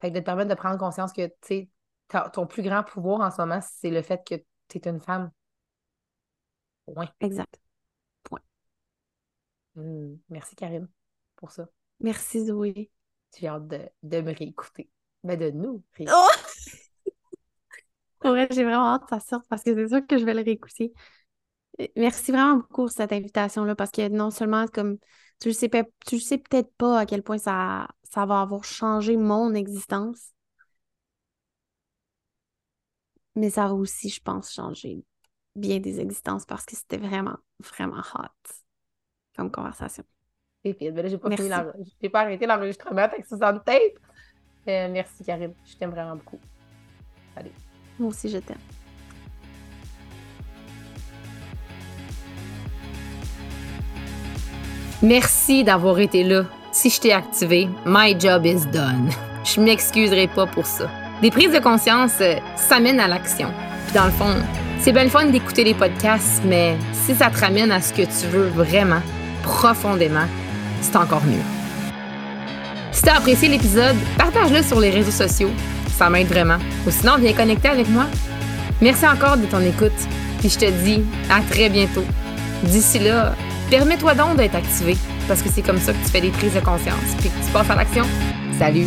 Fait que de te permettre de prendre conscience que, tu sais, ton plus grand pouvoir en ce moment, c'est le fait que tu es une femme. Point. Exact. Point. Hmm. Merci, Karine, pour ça. Merci, Zoé. J'ai hâte de, de, me réécouter. Mais ben, de nous réécouter. Oh! J'ai vraiment hâte que ça sorte parce que c'est sûr que je vais le réécouter. Merci vraiment beaucoup pour cette invitation-là parce que non seulement comme tu sais, tu sais peut-être pas à quel point ça, ça va avoir changé mon existence, mais ça a aussi, je pense, changé bien des existences parce que c'était vraiment, vraiment hot comme conversation. Et puis, ben j'ai pas, pas arrêté l'enregistrement avec Suzanne Tape. Euh, merci, Karine. Je t'aime vraiment beaucoup. Allez. Moi aussi, je t'aime. Merci d'avoir été là. Si je t'ai activé, my job is done. Je m'excuserai pas pour ça. Des prises de conscience, euh, ça mène à l'action. Puis dans le fond, c'est bien le fun d'écouter les podcasts, mais si ça te ramène à ce que tu veux vraiment, profondément, c'est encore mieux. Si tu as apprécié l'épisode, partage-le sur les réseaux sociaux. Ça m'aide vraiment. Ou sinon, viens connecter avec moi. Merci encore de ton écoute. Puis je te dis à très bientôt. D'ici là, permets-toi donc d'être activé parce que c'est comme ça que tu fais des prises de conscience puis que tu passes à l'action. Salut!